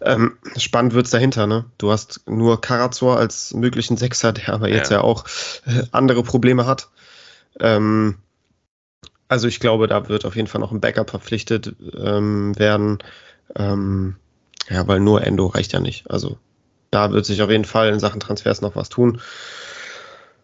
Ja. Ähm, spannend wird es dahinter. Ne? Du hast nur Karazor als möglichen Sechser, der aber jetzt ja, ja auch äh, andere Probleme hat. Ähm, Also ich glaube, da wird auf jeden Fall noch ein Backup verpflichtet ähm, werden. Ähm, ja, weil nur Endo reicht ja nicht. Also da wird sich auf jeden Fall in Sachen Transfers noch was tun.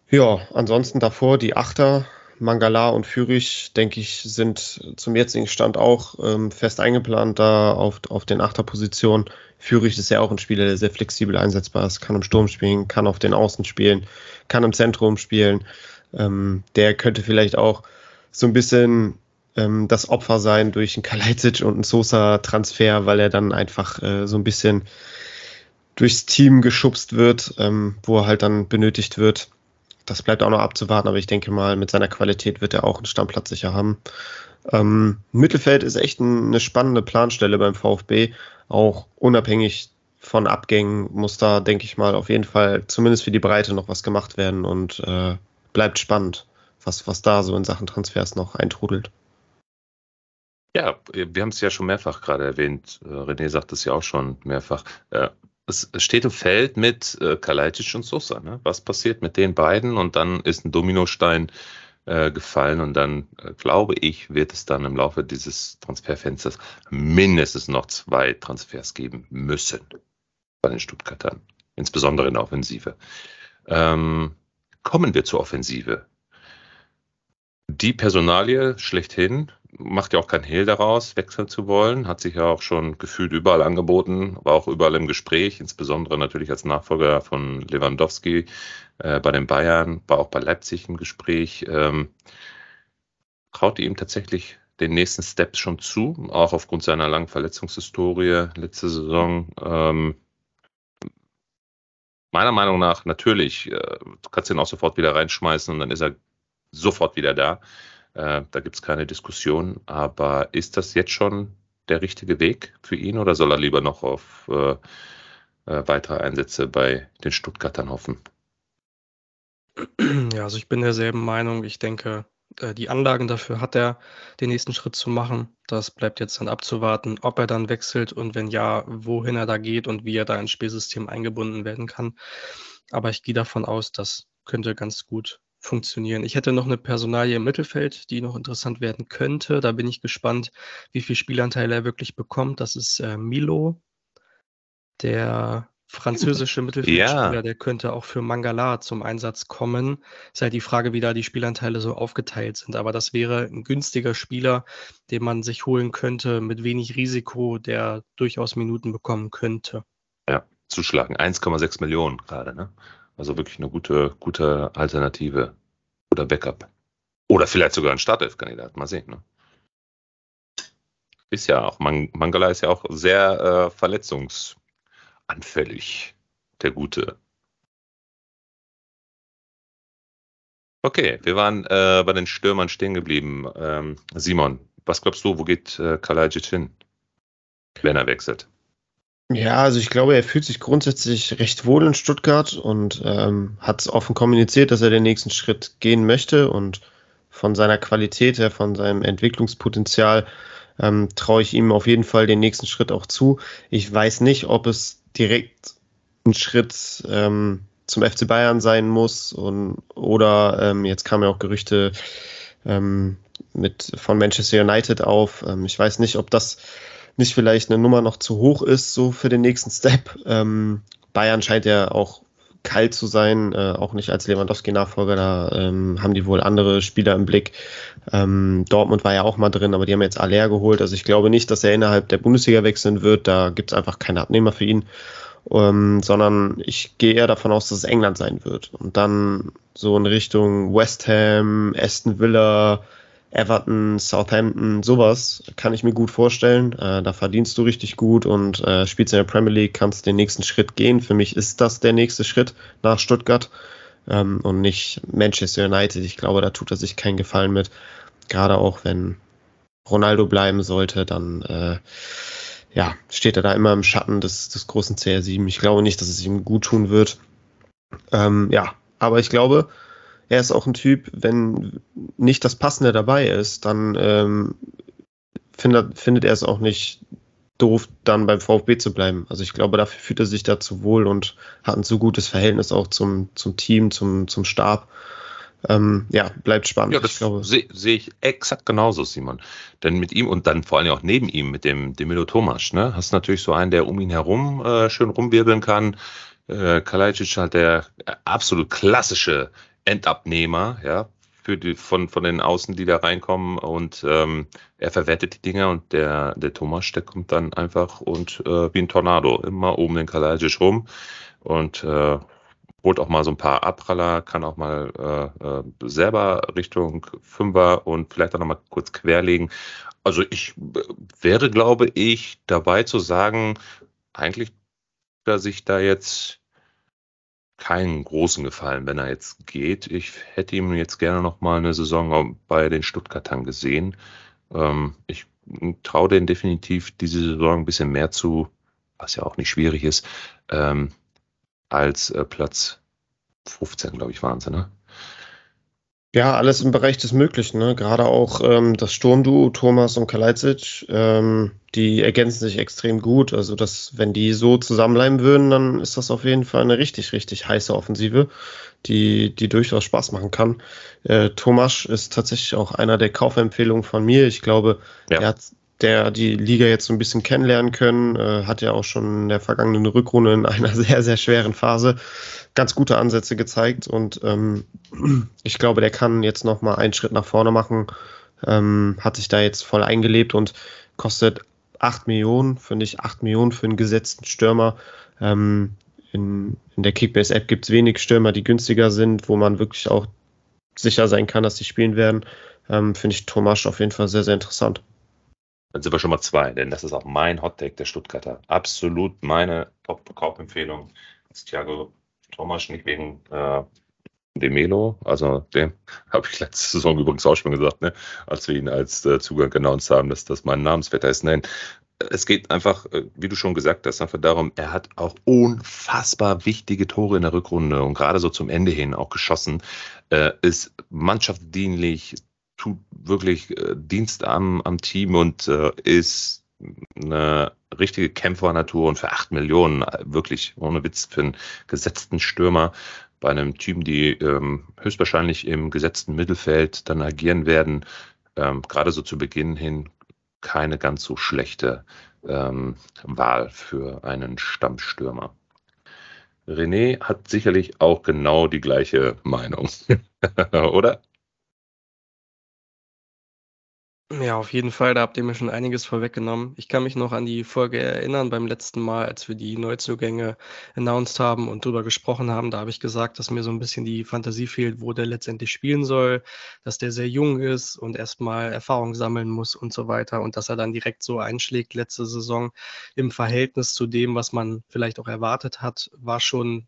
Ja, ansonsten davor die Achter, Mangala und Fürich, denke ich, sind zum jetzigen Stand auch ähm, fest eingeplant da auf, auf den Achterpositionen. Fürich ist ja auch ein Spieler, der sehr flexibel einsetzbar ist, kann im Sturm spielen, kann auf den Außen spielen, kann im Zentrum spielen. Ähm, der könnte vielleicht auch so ein bisschen ähm, das Opfer sein durch einen Kalajdzic und einen Sosa-Transfer, weil er dann einfach äh, so ein bisschen durchs Team geschubst wird, ähm, wo er halt dann benötigt wird. Das bleibt auch noch abzuwarten, aber ich denke mal, mit seiner Qualität wird er auch einen Stammplatz sicher haben. Ähm, Mittelfeld ist echt ein, eine spannende Planstelle beim VfB, auch unabhängig von Abgängen muss da, denke ich mal, auf jeden Fall zumindest für die Breite noch was gemacht werden und äh, bleibt spannend, was, was da so in Sachen Transfers noch eintrudelt. Ja, wir haben es ja schon mehrfach gerade erwähnt. Äh, René sagt es ja auch schon mehrfach. Äh, es steht und fällt mit äh, Kalajdzic und Sosa. Ne? Was passiert mit den beiden? Und dann ist ein Dominostein äh, gefallen und dann, äh, glaube ich, wird es dann im Laufe dieses Transferfensters mindestens noch zwei Transfers geben müssen bei den Stuttgartern, insbesondere in der Offensive. Ähm, kommen wir zur Offensive. Die Personalie schlechthin macht ja auch kein Hehl daraus, wechseln zu wollen, hat sich ja auch schon gefühlt überall angeboten, war auch überall im Gespräch, insbesondere natürlich als Nachfolger von Lewandowski äh, bei den Bayern, war auch bei Leipzig im Gespräch. Ähm, traut ihm tatsächlich den nächsten Steps schon zu, auch aufgrund seiner langen Verletzungshistorie letzte Saison. Ähm, meiner Meinung nach natürlich, äh, du kannst ihn auch sofort wieder reinschmeißen und dann ist er sofort wieder da. Äh, da gibt es keine Diskussion. Aber ist das jetzt schon der richtige Weg für ihn oder soll er lieber noch auf äh, äh, weitere Einsätze bei den Stuttgartern hoffen? Ja, also ich bin derselben Meinung. Ich denke, äh, die Anlagen dafür hat er, den nächsten Schritt zu machen. Das bleibt jetzt dann abzuwarten, ob er dann wechselt und wenn ja, wohin er da geht und wie er da ins Spielsystem eingebunden werden kann. Aber ich gehe davon aus, das könnte ganz gut funktionieren. Ich hätte noch eine Personalie im Mittelfeld, die noch interessant werden könnte. Da bin ich gespannt, wie viel Spielanteile er wirklich bekommt. Das ist äh, Milo, der französische Mittelfeldspieler, ja. der könnte auch für Mangala zum Einsatz kommen. Ist halt die Frage, wie da die Spielanteile so aufgeteilt sind. Aber das wäre ein günstiger Spieler, den man sich holen könnte mit wenig Risiko, der durchaus Minuten bekommen könnte. Ja, zuschlagen. 1,6 Millionen gerade, ne? Also wirklich eine gute, gute Alternative oder Backup. Oder vielleicht sogar ein Startelf-Kandidat. Mal sehen. Ne? Ist ja auch, Mangala ist ja auch sehr äh, verletzungsanfällig, der Gute. Okay, wir waren äh, bei den Stürmern stehen geblieben. Ähm, Simon, was glaubst du, wo geht äh, Kalajic hin, wenn er wechselt? Ja, also ich glaube, er fühlt sich grundsätzlich recht wohl in Stuttgart und ähm, hat offen kommuniziert, dass er den nächsten Schritt gehen möchte und von seiner Qualität her, von seinem Entwicklungspotenzial ähm, traue ich ihm auf jeden Fall den nächsten Schritt auch zu. Ich weiß nicht, ob es direkt ein Schritt ähm, zum FC Bayern sein muss und oder ähm, jetzt kamen ja auch Gerüchte ähm, mit von Manchester United auf. Ähm, ich weiß nicht, ob das nicht vielleicht eine Nummer noch zu hoch ist, so für den nächsten Step. Ähm, Bayern scheint ja auch kalt zu sein, äh, auch nicht als Lewandowski-Nachfolger, da ähm, haben die wohl andere Spieler im Blick. Ähm, Dortmund war ja auch mal drin, aber die haben jetzt Aller geholt. Also ich glaube nicht, dass er innerhalb der Bundesliga wechseln wird. Da gibt es einfach keine Abnehmer für ihn. Ähm, sondern ich gehe eher davon aus, dass es England sein wird. Und dann so in Richtung West Ham, Aston Villa, Everton, Southampton, sowas kann ich mir gut vorstellen. Äh, da verdienst du richtig gut und äh, spielst in der Premier League, kannst den nächsten Schritt gehen. Für mich ist das der nächste Schritt nach Stuttgart ähm, und nicht Manchester United. Ich glaube, da tut er sich keinen Gefallen mit. Gerade auch wenn Ronaldo bleiben sollte, dann äh, ja, steht er da immer im Schatten des, des großen CR7. Ich glaube nicht, dass es ihm gut tun wird. Ähm, ja, aber ich glaube, er ist auch ein Typ, wenn nicht das Passende dabei ist, dann ähm, findet, findet er es auch nicht doof, dann beim VfB zu bleiben. Also ich glaube, dafür fühlt er sich dazu wohl und hat ein so gutes Verhältnis auch zum, zum Team, zum, zum Stab. ähm, ja, bleibt spannend. Ja, das sehe seh ich exakt genauso, Simon. Denn mit ihm und dann vor allem auch neben ihm, mit dem Demilo Tomasch, ne, hast natürlich so einen, der um ihn herum äh, schön rumwirbeln kann. Äh, Kalajdzic halt der absolut klassische Endabnehmer, ja, für die, von, von den Außen, die da reinkommen und ähm, er verwertet die Dinger und der, der Thomas, der kommt dann einfach und äh, wie ein Tornado immer oben den Kalajdzic rum und äh, holt auch mal so ein paar Abpraller, kann auch mal äh, äh, selber Richtung Fünfer und vielleicht auch noch mal kurz querlegen. Also ich äh, wäre, glaube ich, dabei zu sagen, eigentlich, dass ich da jetzt keinen großen Gefallen, wenn er jetzt geht. Ich hätte ihm jetzt gerne noch mal eine Saison bei den Stuttgartern gesehen. Ähm, ich traue denen definitiv diese Saison ein bisschen mehr zu, was ja auch nicht schwierig ist, ähm, als äh, Platz 15, glaube ich, waren sie, ne? Ja, alles im Bereich des Möglichen. Ne? Gerade auch ähm, das Sturmduo Thomas und Kalajdzic, ähm, die ergänzen sich extrem gut. Also, dass, wenn die so zusammenbleiben würden, dann ist das auf jeden Fall eine richtig, richtig heiße Offensive, die, die durchaus Spaß machen kann. Äh, Thomas ist tatsächlich auch einer der Kaufempfehlungen von mir. Ich glaube, ja. er hat der die Liga jetzt so ein bisschen kennenlernen können, äh, hat ja auch schon in der vergangenen Rückrunde in einer sehr, sehr schweren Phase ganz gute Ansätze gezeigt und ähm, ich glaube, der kann jetzt noch mal einen Schritt nach vorne machen, ähm, hat sich da jetzt voll eingelebt und kostet 8 Millionen, finde ich 8 Millionen für einen gesetzten Stürmer. Ähm, in, in der Kickbase-App gibt es wenig Stürmer, die günstiger sind, wo man wirklich auch sicher sein kann, dass sie spielen werden. Ähm, finde ich Tomasch auf jeden Fall sehr, sehr interessant. Dann sind wir schon mal zwei, denn das ist auch mein Hottake der Stuttgarter. Absolut meine Top-Kaufempfehlung. Thiago Thomas nicht wegen äh, Demelo, also dem habe ich letzte Saison übrigens auch schon gesagt, ne, als wir ihn als äh, Zugang announced haben, dass das mein Namensvetter ist. Nein, es geht einfach, äh, wie du schon gesagt hast, einfach darum, er hat auch unfassbar wichtige Tore in der Rückrunde und gerade so zum Ende hin auch geschossen, äh, ist mannschaftsdienlich, tut wirklich äh, Dienst am, am Team und äh, ist eine richtige Kämpfernatur und für 8 Millionen, äh, wirklich ohne Witz, für einen gesetzten Stürmer bei einem Team, die ähm, höchstwahrscheinlich im gesetzten Mittelfeld dann agieren werden, ähm, gerade so zu Beginn hin keine ganz so schlechte ähm, Wahl für einen Stammstürmer. René hat sicherlich auch genau die gleiche Meinung, oder? Ja, auf jeden Fall, da habt ihr mir schon einiges vorweggenommen. Ich kann mich noch an die Folge erinnern beim letzten Mal, als wir die Neuzugänge announced haben und drüber gesprochen haben. Da habe ich gesagt, dass mir so ein bisschen die Fantasie fehlt, wo der letztendlich spielen soll, dass der sehr jung ist und erstmal Erfahrung sammeln muss und so weiter und dass er dann direkt so einschlägt letzte Saison im Verhältnis zu dem, was man vielleicht auch erwartet hat, war schon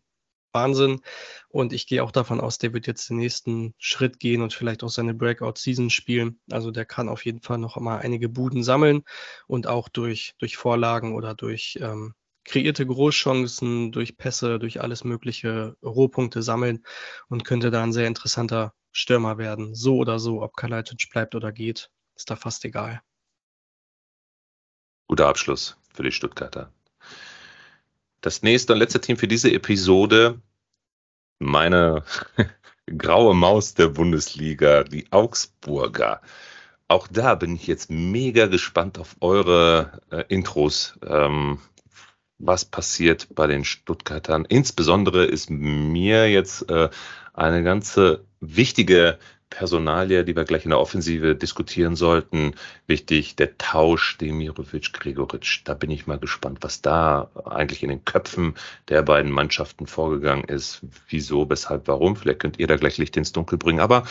Wahnsinn. Und ich gehe auch davon aus, der wird jetzt den nächsten Schritt gehen und vielleicht auch seine Breakout-Season spielen. Also der kann auf jeden Fall noch mal einige Buden sammeln und auch durch, durch Vorlagen oder durch ähm, kreierte Großchancen, durch Pässe, durch alles mögliche Rohpunkte sammeln und könnte da ein sehr interessanter Stürmer werden. So oder so, ob Kalajdzic bleibt oder geht, ist da fast egal. Guter Abschluss für die Stuttgarter. Das nächste und letzte Team für diese Episode, meine graue Maus der Bundesliga, die Augsburger. Auch da bin ich jetzt mega gespannt auf eure äh, Intros. Ähm, was passiert bei den Stuttgartern? Insbesondere ist mir jetzt äh, eine ganze wichtige Personalie, die wir gleich in der Offensive diskutieren sollten. Wichtig, der Tausch Demirovic, Gregoritsch. Da bin ich mal gespannt, was da eigentlich in den Köpfen der beiden Mannschaften vorgegangen ist. Wieso, weshalb, warum? Vielleicht könnt ihr da gleich Licht ins Dunkel bringen. Aber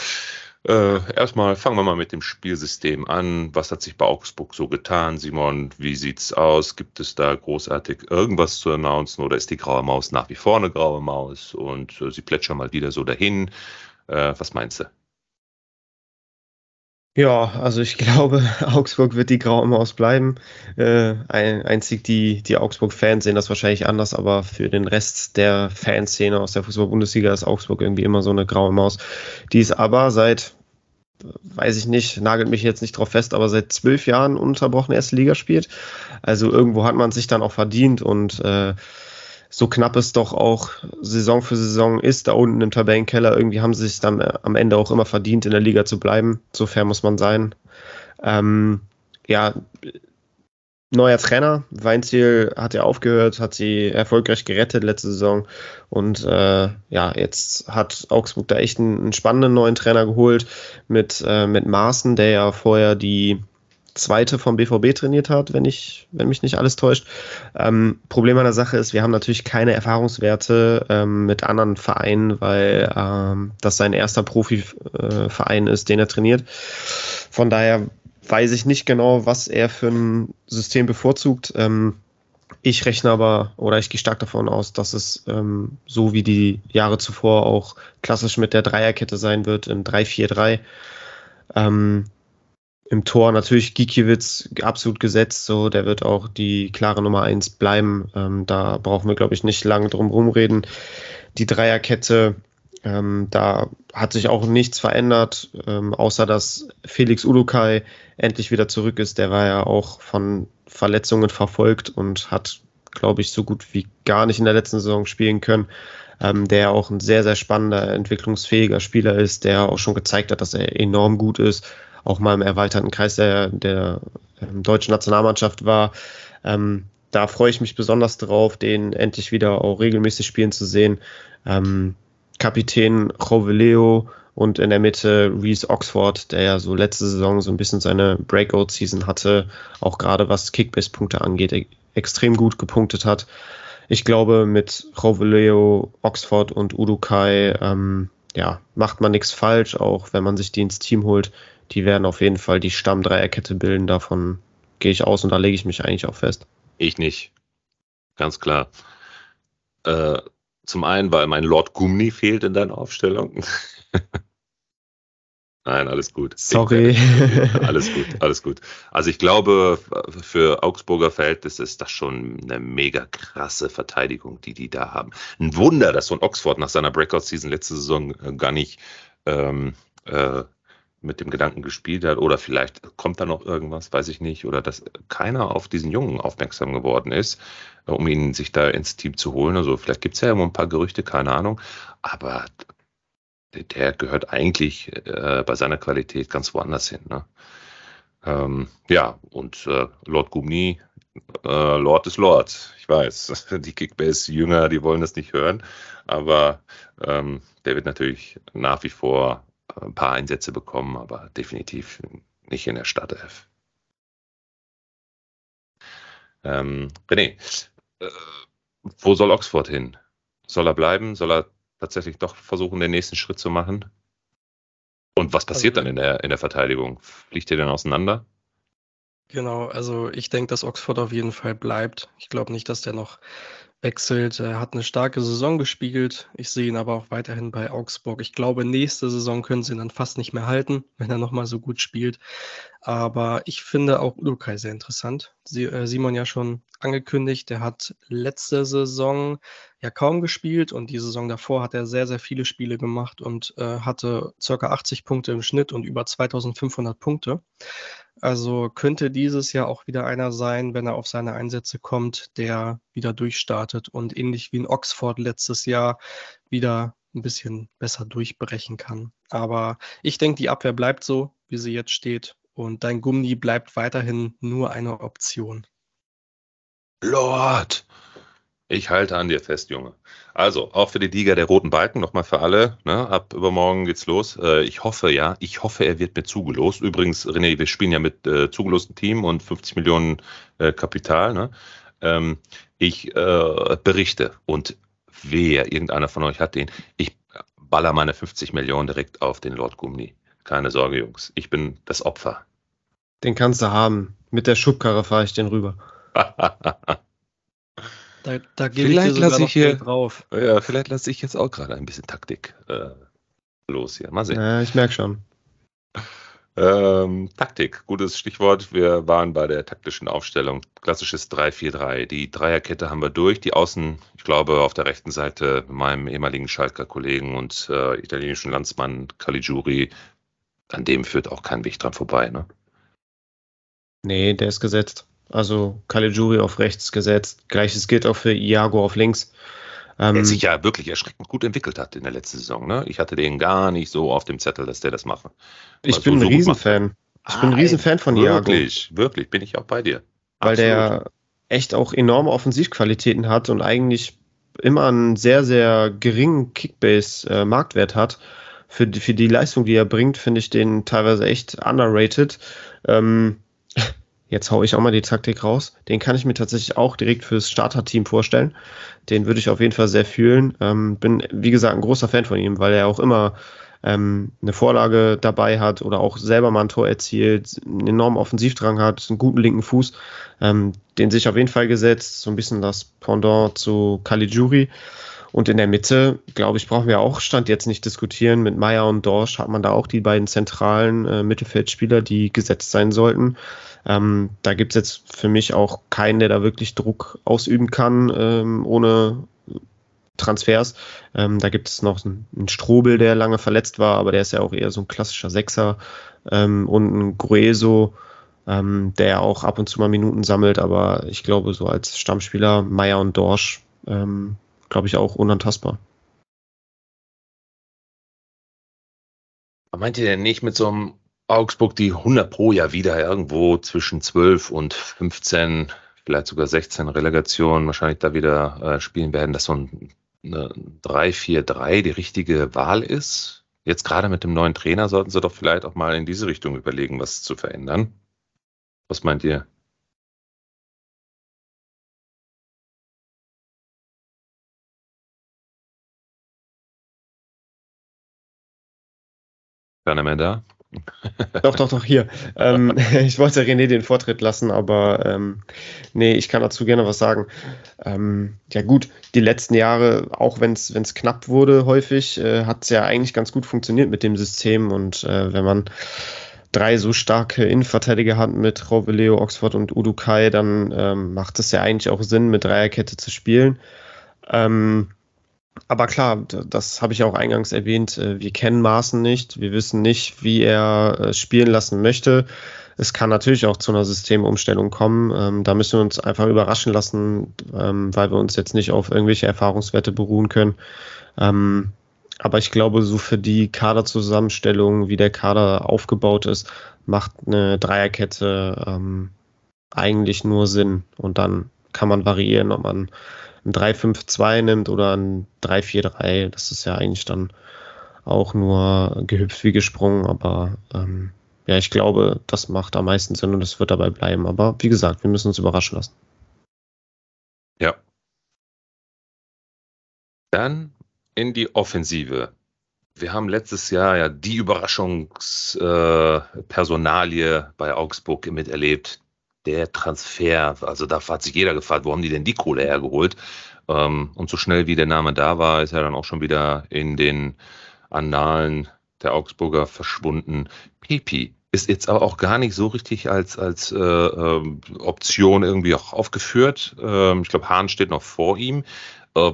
äh, erstmal fangen wir mal mit dem Spielsystem an. Was hat sich bei Augsburg so getan? Simon, wie sieht's aus? Gibt es da großartig irgendwas zu announcen oder ist die graue Maus nach wie vor eine graue Maus und äh, sie plätschern mal wieder so dahin? Äh, was meinst du? Ja, also ich glaube, Augsburg wird die graue Maus bleiben. Äh, einzig die, die Augsburg-Fans sehen das wahrscheinlich anders, aber für den Rest der Fanszene aus der Fußball-Bundesliga ist Augsburg irgendwie immer so eine graue Maus. Die ist aber seit, weiß ich nicht, nagelt mich jetzt nicht drauf fest, aber seit zwölf Jahren ununterbrochen erste Liga spielt. Also irgendwo hat man sich dann auch verdient und äh, so knapp es doch auch Saison für Saison ist, da unten im Tabellenkeller, irgendwie haben sie sich dann äh, am Ende auch immer verdient, in der Liga zu bleiben. So fair muss man sein. Ähm, ja, neuer Trainer. Weinziel hat ja aufgehört, hat sie erfolgreich gerettet letzte Saison. Und äh, ja, jetzt hat Augsburg da echt einen, einen spannenden neuen Trainer geholt mit, äh, mit Maaßen, der ja vorher die zweite vom BVB trainiert hat, wenn ich, wenn mich nicht alles täuscht. Ähm, Problem an der Sache ist, wir haben natürlich keine Erfahrungswerte ähm, mit anderen Vereinen, weil ähm, das sein erster Profiverein ist, den er trainiert. Von daher weiß ich nicht genau, was er für ein System bevorzugt. Ähm, ich rechne aber oder ich gehe stark davon aus, dass es ähm, so wie die Jahre zuvor auch klassisch mit der Dreierkette sein wird, im 3-4-3. Ähm, Im Tor natürlich Gikiewicz absolut gesetzt, so der wird auch die klare Nummer 1 bleiben. Ähm, da brauchen wir, glaube ich, nicht lange drum rumreden. Die Dreierkette ähm, da hat sich auch nichts verändert, ähm, außer dass Felix Ulukai endlich wieder zurück ist. Der war ja auch von Verletzungen verfolgt und hat, glaube ich, so gut wie gar nicht in der letzten Saison spielen können. Ähm, der auch ein sehr, sehr spannender, entwicklungsfähiger Spieler ist, der auch schon gezeigt hat, dass er enorm gut ist, auch mal im erweiterten Kreis der, der ähm, deutschen Nationalmannschaft war. Ähm, da freue ich mich besonders drauf, den endlich wieder auch regelmäßig spielen zu sehen. Ähm, Kapitän Joveleo und in der Mitte Reese Oxford, der ja so letzte Saison so ein bisschen seine Breakout-Season hatte, auch gerade was Kickbase-Punkte angeht, e- extrem gut gepunktet hat. Ich glaube, mit Joveleo, Oxford und Udukai ähm, ja, macht man nichts falsch, auch wenn man sich die ins Team holt. Die werden auf jeden Fall die Stammdreierkette bilden. Davon gehe ich aus und da lege ich mich eigentlich auch fest. Ich nicht. Ganz klar. Äh, zum einen, weil mein Lord Gumni fehlt in deiner Aufstellung. Nein, alles gut. Sorry. alles gut, alles gut. Also ich glaube, für Augsburger Verhältnisse ist das schon eine mega krasse Verteidigung, die die da haben. Ein Wunder, dass so ein Oxford nach seiner Breakout-Season letzte Saison äh, gar nicht ähm, äh, mit dem Gedanken gespielt hat oder vielleicht kommt da noch irgendwas, weiß ich nicht, oder dass keiner auf diesen Jungen aufmerksam geworden ist, äh, um ihn sich da ins Team zu holen. Also vielleicht gibt es ja immer ein paar Gerüchte, keine Ahnung, aber der gehört eigentlich äh, bei seiner Qualität ganz woanders hin. Ne? Ähm, ja, und äh, Lord Gumni, äh, Lord ist Lord. Ich weiß, die Kickbase-Jünger, die wollen das nicht hören, aber ähm, der wird natürlich nach wie vor ein paar Einsätze bekommen, aber definitiv nicht in der Startelf. Ähm, René, äh, wo soll Oxford hin? Soll er bleiben? Soll er tatsächlich doch versuchen, den nächsten Schritt zu machen? Und was passiert also, dann in der, in der Verteidigung? Fliegt ihr denn auseinander? Genau, also ich denke, dass Oxford auf jeden Fall bleibt. Ich glaube nicht, dass der noch wechselt. Er hat eine starke Saison gespielt. Ich sehe ihn aber auch weiterhin bei Augsburg. Ich glaube, nächste Saison können sie ihn dann fast nicht mehr halten, wenn er nochmal so gut spielt. Aber ich finde auch Urukai sehr interessant. Sie, äh, Simon ja schon angekündigt, der hat letzte Saison ja kaum gespielt und die Saison davor hat er sehr, sehr viele Spiele gemacht und äh, hatte circa 80 Punkte im Schnitt und über 2500 Punkte. Also könnte dieses Jahr auch wieder einer sein, wenn er auf seine Einsätze kommt, der wieder durchstartet und ähnlich wie in Oxford letztes Jahr wieder ein bisschen besser durchbrechen kann. Aber ich denke, die Abwehr bleibt so, wie sie jetzt steht. Und dein Gummi bleibt weiterhin nur eine Option. Lord! Ich halte an dir fest, Junge. Also, auch für die Liga der roten Balken, nochmal für alle. Ne? Ab übermorgen geht's los. Äh, ich hoffe, ja, ich hoffe, er wird mir zugelost. Übrigens, René, wir spielen ja mit äh, zugelosten Team und 50 Millionen äh, Kapital. Ne? Ähm, ich äh, berichte und wer, irgendeiner von euch hat den, ich baller meine 50 Millionen direkt auf den Lord Gumni. Keine Sorge, Jungs. Ich bin das Opfer. Den kannst du haben. Mit der Schubkarre fahre ich den rüber. Da, da gebe ich dir sogar ich hier, drauf. Ja, vielleicht lasse ich jetzt auch gerade ein bisschen Taktik äh, los hier. Mal sehen. Ja, ich merke schon. Ähm, Taktik, gutes Stichwort. Wir waren bei der taktischen Aufstellung. Klassisches 3-4-3. Die Dreierkette haben wir durch. Die Außen, ich glaube, auf der rechten Seite meinem ehemaligen Schalker Kollegen und äh, italienischen Landsmann Caligiuri. An dem führt auch kein Weg dran vorbei, ne? Nee, der ist gesetzt. Also Caligiuri auf rechts gesetzt. Gleiches gilt auch für Iago auf links. Ähm, der sich ja wirklich erschreckend gut entwickelt hat in der letzten Saison. Ne? Ich hatte den gar nicht so auf dem Zettel, dass der das mache. Ich bin so, ein Riesenfan. Ich bin ein Riesenfan von Iago. Wirklich, wirklich, bin ich auch bei dir. Weil Absolut. der echt auch enorme Offensivqualitäten hat und eigentlich immer einen sehr, sehr geringen Kickbase-Marktwert äh, hat. Für die, für die Leistung, die er bringt, finde ich den teilweise echt underrated. Ähm, jetzt haue ich auch mal die Taktik raus. Den kann ich mir tatsächlich auch direkt fürs Starterteam vorstellen. Den würde ich auf jeden Fall sehr fühlen. Ähm, bin, wie gesagt, ein großer Fan von ihm, weil er auch immer ähm, eine Vorlage dabei hat oder auch selber mal ein Tor erzielt, einen enormen Offensivdrang hat, einen guten linken Fuß, ähm, den sich auf jeden Fall gesetzt, so ein bisschen das Pendant zu Caligiuri. Und in der Mitte, glaube ich, brauchen wir auch Stand jetzt nicht diskutieren. Mit Meyer und Dorsch hat man da auch die beiden zentralen äh, Mittelfeldspieler, die gesetzt sein sollten. Ähm, da gibt es jetzt für mich auch keinen, der da wirklich Druck ausüben kann, ähm, ohne Transfers. Ähm, da gibt es noch einen, Strobel, der lange verletzt war, aber der ist ja auch eher so ein klassischer Sechser. Ähm, und ein Grueso, ähm, der auch ab und zu mal Minuten sammelt, aber ich glaube, so als Stammspieler Meier und Dorsch ähm, glaube ich, auch unantastbar. Meint ihr denn nicht mit so einem Augsburg, die 100 pro Jahr wieder irgendwo zwischen 12 und 15, vielleicht sogar 16 Relegationen wahrscheinlich da wieder äh, spielen werden, dass so ein eine 3-4-3 die richtige Wahl ist? Jetzt gerade mit dem neuen Trainer sollten sie doch vielleicht auch mal in diese Richtung überlegen, was zu verändern. Was meint ihr? Keiner mehr da? Doch, doch, doch, hier. Ähm, ich wollte René den Vortritt lassen, aber ähm, nee, ich kann dazu gerne was sagen. Ähm, ja gut, die letzten Jahre, auch wenn es knapp wurde häufig, äh, hat es ja eigentlich ganz gut funktioniert mit dem System und äh, wenn man drei so starke Innenverteidiger hat mit Roveleo, Oxford und Udukai, dann ähm, macht es ja eigentlich auch Sinn, mit Dreierkette zu spielen. Ähm, aber klar, das habe ich auch eingangs erwähnt. Äh, wir kennen Maaßen nicht. Wir wissen nicht, wie er äh, spielen lassen möchte. Es kann natürlich auch zu einer Systemumstellung kommen. Ähm, da müssen wir uns einfach überraschen lassen, ähm, weil wir uns jetzt nicht auf irgendwelche Erfahrungswerte beruhen können. Ähm, aber ich glaube, so für die Kaderzusammenstellung, wie der Kader aufgebaut ist, macht eine Dreierkette eigentlich nur Sinn. Und dann kann man variieren, ob man ein 3-5-2 nimmt oder ein 3-4-3, das ist ja eigentlich dann auch nur gehüpft wie gesprungen, aber ähm, ja, ich glaube, das macht am meisten Sinn und es wird dabei bleiben. Aber wie gesagt, wir müssen uns überraschen lassen. Ja. Dann in die Offensive. Wir haben letztes Jahr ja die Überraschungspersonalie äh, bei Augsburg miterlebt, der Transfer, also da hat sich jeder gefragt, wo haben die denn die Kohle hergeholt? Ähm, und so schnell wie der Name da war, ist er dann auch schon wieder in den Annalen der Augsburger verschwunden. Pepi ist jetzt aber auch gar nicht so richtig als, als äh, äh, Option irgendwie auch aufgeführt. Ähm, ich glaube, Hahn steht noch vor ihm. Äh,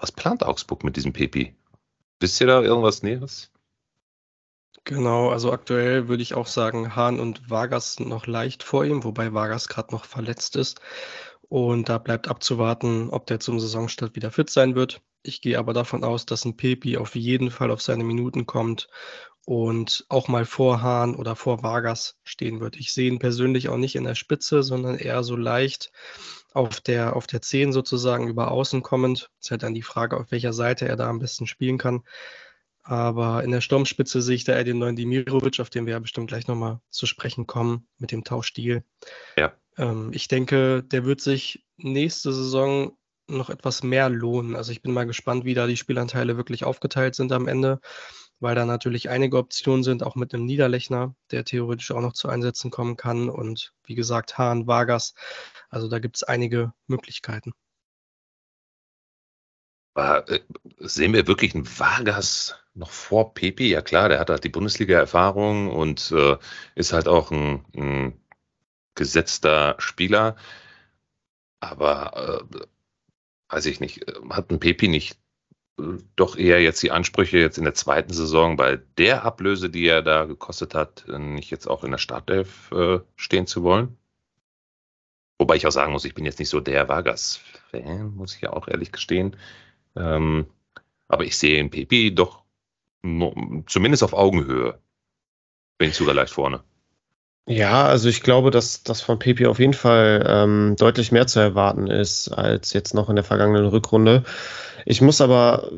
was plant Augsburg mit diesem Pepi? Wisst ihr da irgendwas Näheres? Genau, also aktuell würde ich auch sagen, Hahn und Vargas sind noch leicht vor ihm, wobei Vargas gerade noch verletzt ist. Und da bleibt abzuwarten, ob der zum Saisonstart wieder fit sein wird. Ich gehe aber davon aus, dass ein Pepi auf jeden Fall auf seine Minuten kommt und auch mal vor Hahn oder vor Vargas stehen wird. Ich sehe ihn persönlich auch nicht in der Spitze, sondern eher so leicht auf der, auf der 10 sozusagen über außen kommend. Es ist halt dann die Frage, auf welcher Seite er da am besten spielen kann. Aber in der Sturmspitze sehe ich da eher den neuen Dimirovic, auf den wir ja bestimmt gleich nochmal zu sprechen kommen, mit dem Tauschstil. Ja. Ähm, ich denke, der wird sich nächste Saison noch etwas mehr lohnen. Also ich bin mal gespannt, wie da die Spielanteile wirklich aufgeteilt sind am Ende, weil da natürlich einige Optionen sind, auch mit einem Niederlechner, der theoretisch auch noch zu Einsätzen kommen kann. Und wie gesagt, Hahn, Vargas. Also da gibt es einige Möglichkeiten. Äh, sehen wir wirklich einen Vargas noch vor Pepe? Ja klar, der hat halt die Bundesliga-Erfahrung und äh, ist halt auch ein, ein, gesetzter Spieler. Aber äh, weiß ich nicht, hat ein Pepe nicht äh, doch eher jetzt die Ansprüche jetzt in der zweiten Saison bei der Ablöse, die er da gekostet hat, nicht jetzt auch in der Startelf äh, stehen zu wollen? Wobei ich auch sagen muss, ich bin jetzt nicht so der Vargas-Fan, muss ich ja auch ehrlich gestehen. Ähm, aber ich sehe in Pepe doch zumindest auf Augenhöhe. Bin ich sogar leicht vorne. Ja, also ich glaube, dass, dass von Pepe auf jeden Fall ähm, deutlich mehr zu erwarten ist als jetzt noch in der vergangenen Rückrunde. Ich muss aber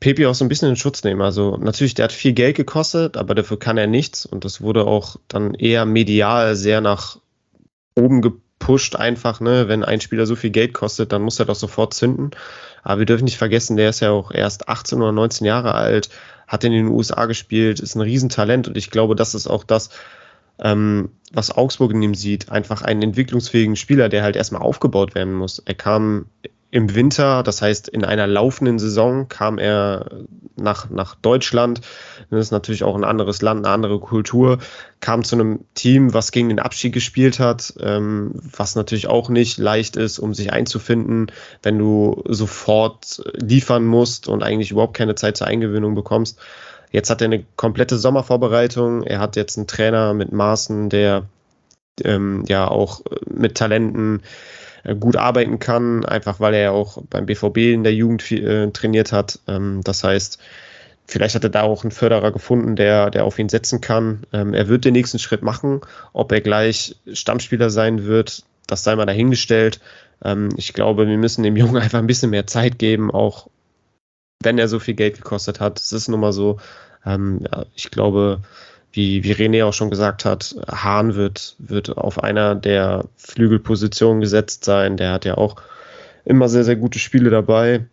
Pepe auch so ein bisschen in Schutz nehmen. Also natürlich, der hat viel Geld gekostet, aber dafür kann er nichts. Und das wurde auch dann eher medial sehr nach oben gepusht einfach. Ne? Wenn ein Spieler so viel Geld kostet, dann muss er doch sofort zünden. Aber wir dürfen nicht vergessen, der ist ja auch erst 18 oder 19 Jahre alt, hat in den USA gespielt, ist ein Riesentalent. Und ich glaube, das ist auch das, ähm, was Augsburg in ihm sieht, einfach einen entwicklungsfähigen Spieler, der halt erstmal aufgebaut werden muss. Er kam im Winter, das heißt in einer laufenden Saison, kam er nach, nach Deutschland. Das ist natürlich auch ein anderes Land, eine andere Kultur. Kam zu einem Team, was gegen den Abstieg gespielt hat, ähm, was natürlich auch nicht leicht ist, um sich einzufinden, wenn du sofort liefern musst und eigentlich überhaupt keine Zeit zur Eingewöhnung bekommst. Jetzt hat er eine komplette Sommervorbereitung. Er hat jetzt einen Trainer mit Maßen, der ähm, ja auch mit Talenten gut arbeiten kann, einfach weil er ja auch beim BVB in der Jugend viel, äh, trainiert hat. Ähm, das heißt, vielleicht hat er da auch einen Förderer gefunden, der, der auf ihn setzen kann. Ähm, er wird den nächsten Schritt machen. Ob er gleich Stammspieler sein wird, das sei mal dahingestellt. Ähm, ich glaube, wir müssen dem Jungen einfach ein bisschen mehr Zeit geben, auch wenn er so viel Geld gekostet hat. Es ist nun mal so. Ähm, ja, ich glaube, wie, wie René auch schon gesagt hat, Hahn wird, wird auf einer der Flügelpositionen gesetzt sein. Der hat ja auch immer sehr, sehr gute Spiele dabei,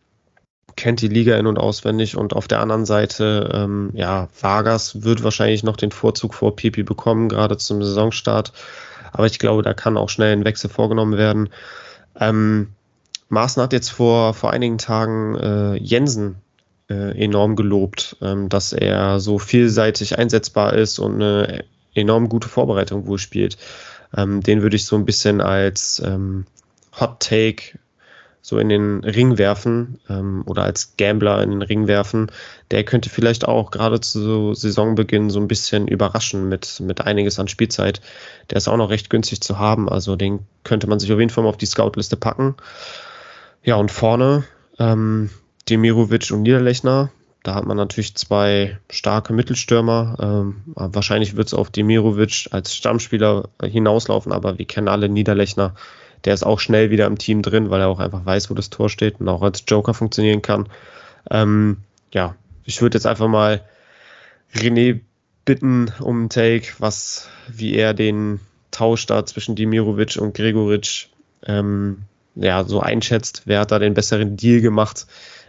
kennt die Liga in- und auswendig. Und auf der anderen Seite, ähm, ja, Vargas wird wahrscheinlich noch den Vorzug vor Pipi bekommen, gerade zum Saisonstart. Aber ich glaube, da kann auch schnell ein Wechsel vorgenommen werden. Ähm, Maaßen hat jetzt vor, vor einigen Tagen äh, Jensen enorm gelobt, ähm, dass er so vielseitig einsetzbar ist und eine enorm gute Vorbereitung wohl spielt. Ähm, den würde ich so ein bisschen als ähm, Hot Take so in den Ring werfen oder als Gambler in den Ring werfen. Der könnte vielleicht auch gerade zu Saisonbeginn so ein bisschen überraschen mit, mit einiges an Spielzeit. Der ist auch noch recht günstig zu haben, also den könnte man sich auf jeden Fall mal auf die Scoutliste packen. Ja, und vorne ähm, Demirovic und Niederlechner. Da hat man natürlich zwei starke Mittelstürmer. Ähm, wahrscheinlich wird es auf Demirovic als Stammspieler hinauslaufen, aber wir kennen alle Niederlechner. Der ist auch schnell wieder im Team drin, weil er auch einfach weiß, wo das Tor steht und auch als Joker funktionieren kann. Ähm, ja, ich würde jetzt einfach mal René bitten um einen Take, was, wie er den Tausch da zwischen Demirovic und Gregoritsch ähm, ja, so einschätzt. Wer hat da den besseren Deal gemacht?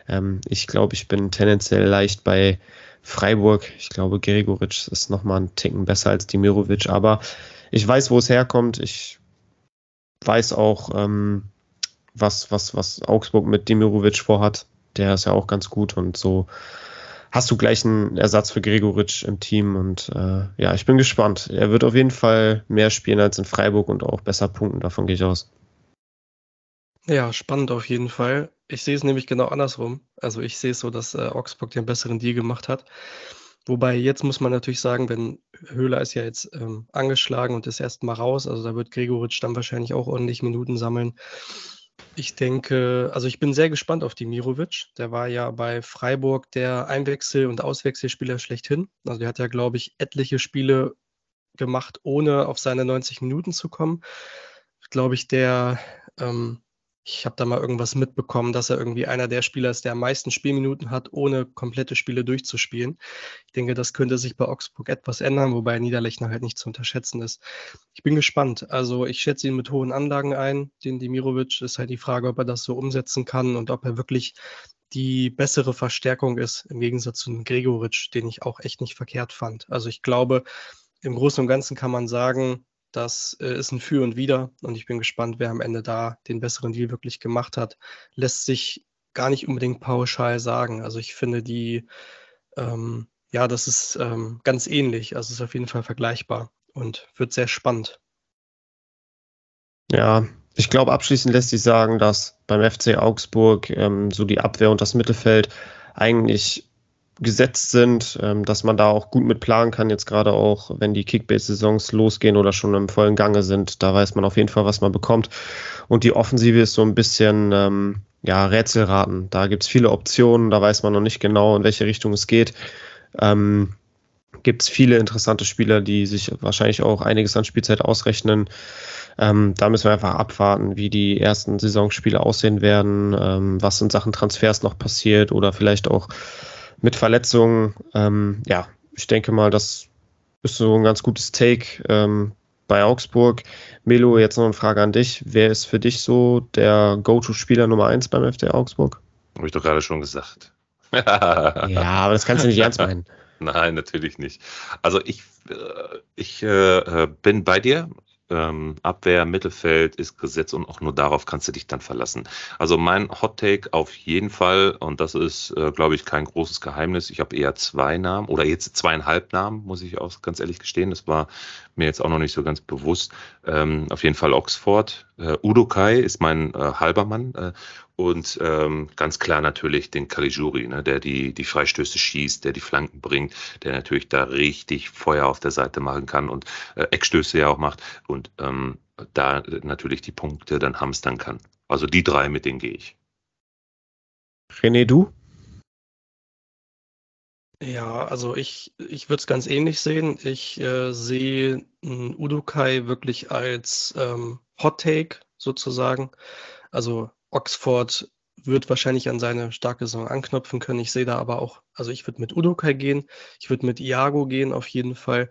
Ähm, ich glaube, ich bin tendenziell leicht bei Freiburg. Ich glaube, Gregoritsch ist nochmal einen Ticken besser als Dimirovic, aber ich weiß, wo es herkommt. Ich weiß auch, ähm, was, was, was Augsburg mit Dimirovic vorhat. Der ist ja auch ganz gut und so hast du gleich einen Ersatz für Gregoritsch im Team und äh, ja, ich bin gespannt. Er wird auf jeden Fall mehr spielen als in Freiburg und auch besser punkten, davon gehe ich aus. Ja, spannend auf jeden Fall. Ich sehe es nämlich genau andersrum. Also ich sehe es so, dass äh, Augsburg den besseren Deal gemacht hat. Wobei jetzt muss man natürlich sagen, wenn Höhler ist ja jetzt ähm, angeschlagen und ist erst mal raus, also da wird Gregoritsch dann wahrscheinlich auch ordentlich Minuten sammeln. Ich denke, also ich bin sehr gespannt auf die Mirovic. Der war ja bei Freiburg der Einwechsel- und Auswechselspieler schlechthin. Also der hat ja, glaube ich, etliche Spiele gemacht, ohne auf seine 90 Minuten zu kommen. Glaube ich, der ähm, ich habe da mal irgendwas mitbekommen, dass er irgendwie einer der Spieler ist, der am meisten Spielminuten hat, ohne komplette Spiele durchzuspielen. Ich denke, das könnte sich bei Augsburg etwas ändern, wobei Niederlechner halt nicht zu unterschätzen ist. Ich bin gespannt. Also ich schätze ihn mit hohen Anlagen ein. Den Dimirovic ist halt die Frage, ob er das so umsetzen kann und ob er wirklich die bessere Verstärkung ist, im Gegensatz zu Gregoritsch, den ich auch echt nicht verkehrt fand. Also ich glaube, im Großen und Ganzen kann man sagen, das äh, ist ein Für und Wider und ich bin gespannt, wer am Ende da den besseren Deal wirklich gemacht hat. Lässt sich gar nicht unbedingt pauschal sagen. Also ich finde die, ähm, ja, das ist ähm, ganz ähnlich. Also es ist auf jeden Fall vergleichbar und wird sehr spannend. Ja, ich glaube, abschließend lässt sich sagen, dass beim FC Augsburg ähm, so die Abwehr und das Mittelfeld eigentlich gesetzt sind, ähm, dass man da auch gut mit planen kann, jetzt gerade auch, wenn die Kickbase-Saisons losgehen oder schon im vollen Gange sind. Da weiß man auf jeden Fall, was man bekommt. Und die Offensive ist so ein bisschen ähm, ja, Rätselraten. Da gibt es viele Optionen, da weiß man noch nicht genau, in welche Richtung es geht. Ähm, gibt es viele interessante Spieler, die sich wahrscheinlich auch einiges an Spielzeit ausrechnen. Ähm, da müssen wir einfach abwarten, wie die ersten Saisonspiele aussehen werden, ähm, was in Sachen Transfers noch passiert oder vielleicht auch mit Verletzungen. Ähm, ja, ich denke mal, das ist so ein ganz gutes Take ähm, bei Augsburg. Melo, jetzt noch eine Frage an dich. Wer ist für dich so der Go-To-Spieler Nummer 1 beim FC Augsburg? Habe ich doch gerade schon gesagt. ja, aber das kannst du nicht ernst meinen. Nein, natürlich nicht. Also ich, äh, ich äh, bin bei dir ähm, Abwehr, Mittelfeld ist Gesetz und auch nur darauf kannst du dich dann verlassen. Also mein Hot Take auf jeden Fall, und das ist, äh, glaube ich, kein großes Geheimnis. Ich habe eher zwei Namen oder jetzt zweieinhalb Namen, muss ich auch ganz ehrlich gestehen. Das war mir jetzt auch noch nicht so ganz bewusst. Ähm, auf jeden Fall Oxford. Äh, Udo Kai ist mein äh, halber Mann. Äh, und ähm, ganz klar natürlich den Caligiuri, ne, der die, die Freistöße schießt, der die Flanken bringt, der natürlich da richtig Feuer auf der Seite machen kann und äh, Eckstöße ja auch macht und ähm, da natürlich die Punkte dann hamstern kann. Also die drei, mit denen gehe ich. René, du? Ja, also ich, ich würde es ganz ähnlich sehen. Ich äh, sehe Udukai wirklich als ähm, Hot Take sozusagen. Also Oxford wird wahrscheinlich an seine starke Saison anknüpfen können. Ich sehe da aber auch, also ich würde mit Udokai gehen, ich würde mit Iago gehen auf jeden Fall.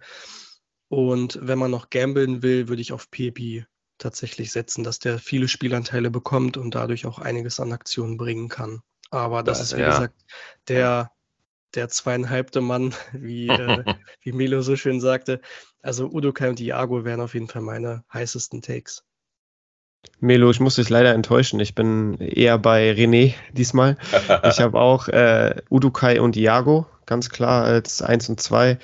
Und wenn man noch gambeln will, würde ich auf Pepi tatsächlich setzen, dass der viele Spielanteile bekommt und dadurch auch einiges an Aktionen bringen kann. Aber das, das ist, wie ja. gesagt, der, der zweieinhalbte Mann, wie, äh, wie Milo so schön sagte. Also Udokai und Iago wären auf jeden Fall meine heißesten Takes. Melo, ich muss dich leider enttäuschen. Ich bin eher bei René diesmal. Ich habe auch äh, Udukai und Iago, ganz klar als 1 und 2.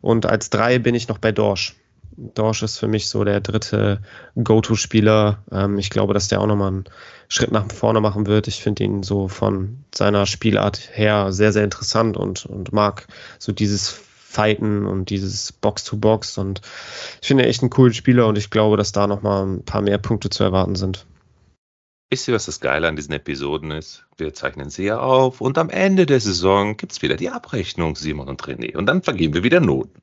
Und als 3 bin ich noch bei Dorsch. Dorsch ist für mich so der dritte Go-To-Spieler. Ähm, ich glaube, dass der auch nochmal einen Schritt nach vorne machen wird. Ich finde ihn so von seiner Spielart her sehr, sehr interessant und, und mag so dieses Fighten und dieses Box-to-Box. Und ich finde echt einen coolen Spieler und ich glaube, dass da nochmal ein paar mehr Punkte zu erwarten sind. Wisst ihr, was das Geile an diesen Episoden ist? Wir zeichnen sie ja auf und am Ende der Saison gibt es wieder die Abrechnung, Simon und René. Und dann vergeben wir wieder Noten.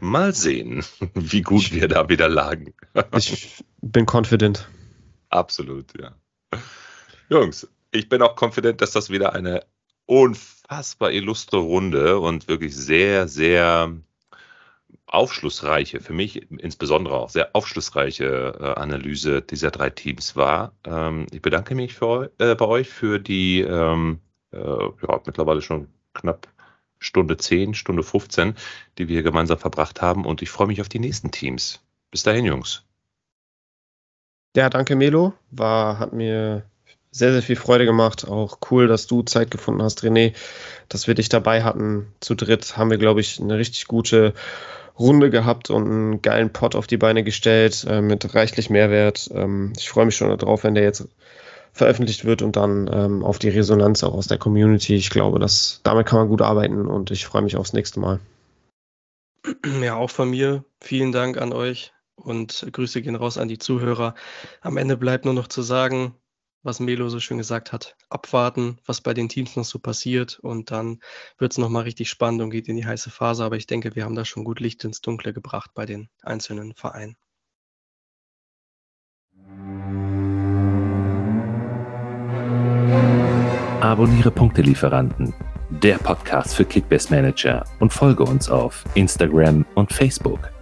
Mal sehen, wie gut ich, wir da wieder lagen. ich bin confident. Absolut, ja. Jungs, ich bin auch confident, dass das wieder eine unfassbar illustre Runde und wirklich sehr, sehr aufschlussreiche, für mich insbesondere auch sehr aufschlussreiche äh, Analyse dieser drei Teams war. Ähm, ich bedanke mich für, äh, bei euch für die ähm, äh, ja, mittlerweile schon knapp Stunde 10, Stunde 15, die wir gemeinsam verbracht haben und ich freue mich auf die nächsten Teams. Bis dahin, Jungs. Ja, danke Melo. War, hat mir sehr, sehr viel Freude gemacht. Auch cool, dass du Zeit gefunden hast, René, dass wir dich dabei hatten. Zu dritt haben wir, glaube ich, eine richtig gute Runde gehabt und einen geilen Pot auf die Beine gestellt äh, mit reichlich Mehrwert. Ähm, ich freue mich schon darauf, wenn der jetzt veröffentlicht wird und dann ähm, auf die Resonanz auch aus der Community. Ich glaube, dass damit kann man gut arbeiten und ich freue mich aufs nächste Mal. Ja, auch von mir vielen Dank an euch und Grüße gehen raus an die Zuhörer. Am Ende bleibt nur noch zu sagen, was Melo so schön gesagt hat, abwarten, was bei den Teams noch so passiert und dann wird es nochmal richtig spannend und geht in die heiße Phase. Aber ich denke, wir haben da schon gut Licht ins Dunkle gebracht bei den einzelnen Vereinen. Abonniere Punktelieferanten, der Podcast für Kickbase Manager und folge uns auf Instagram und Facebook.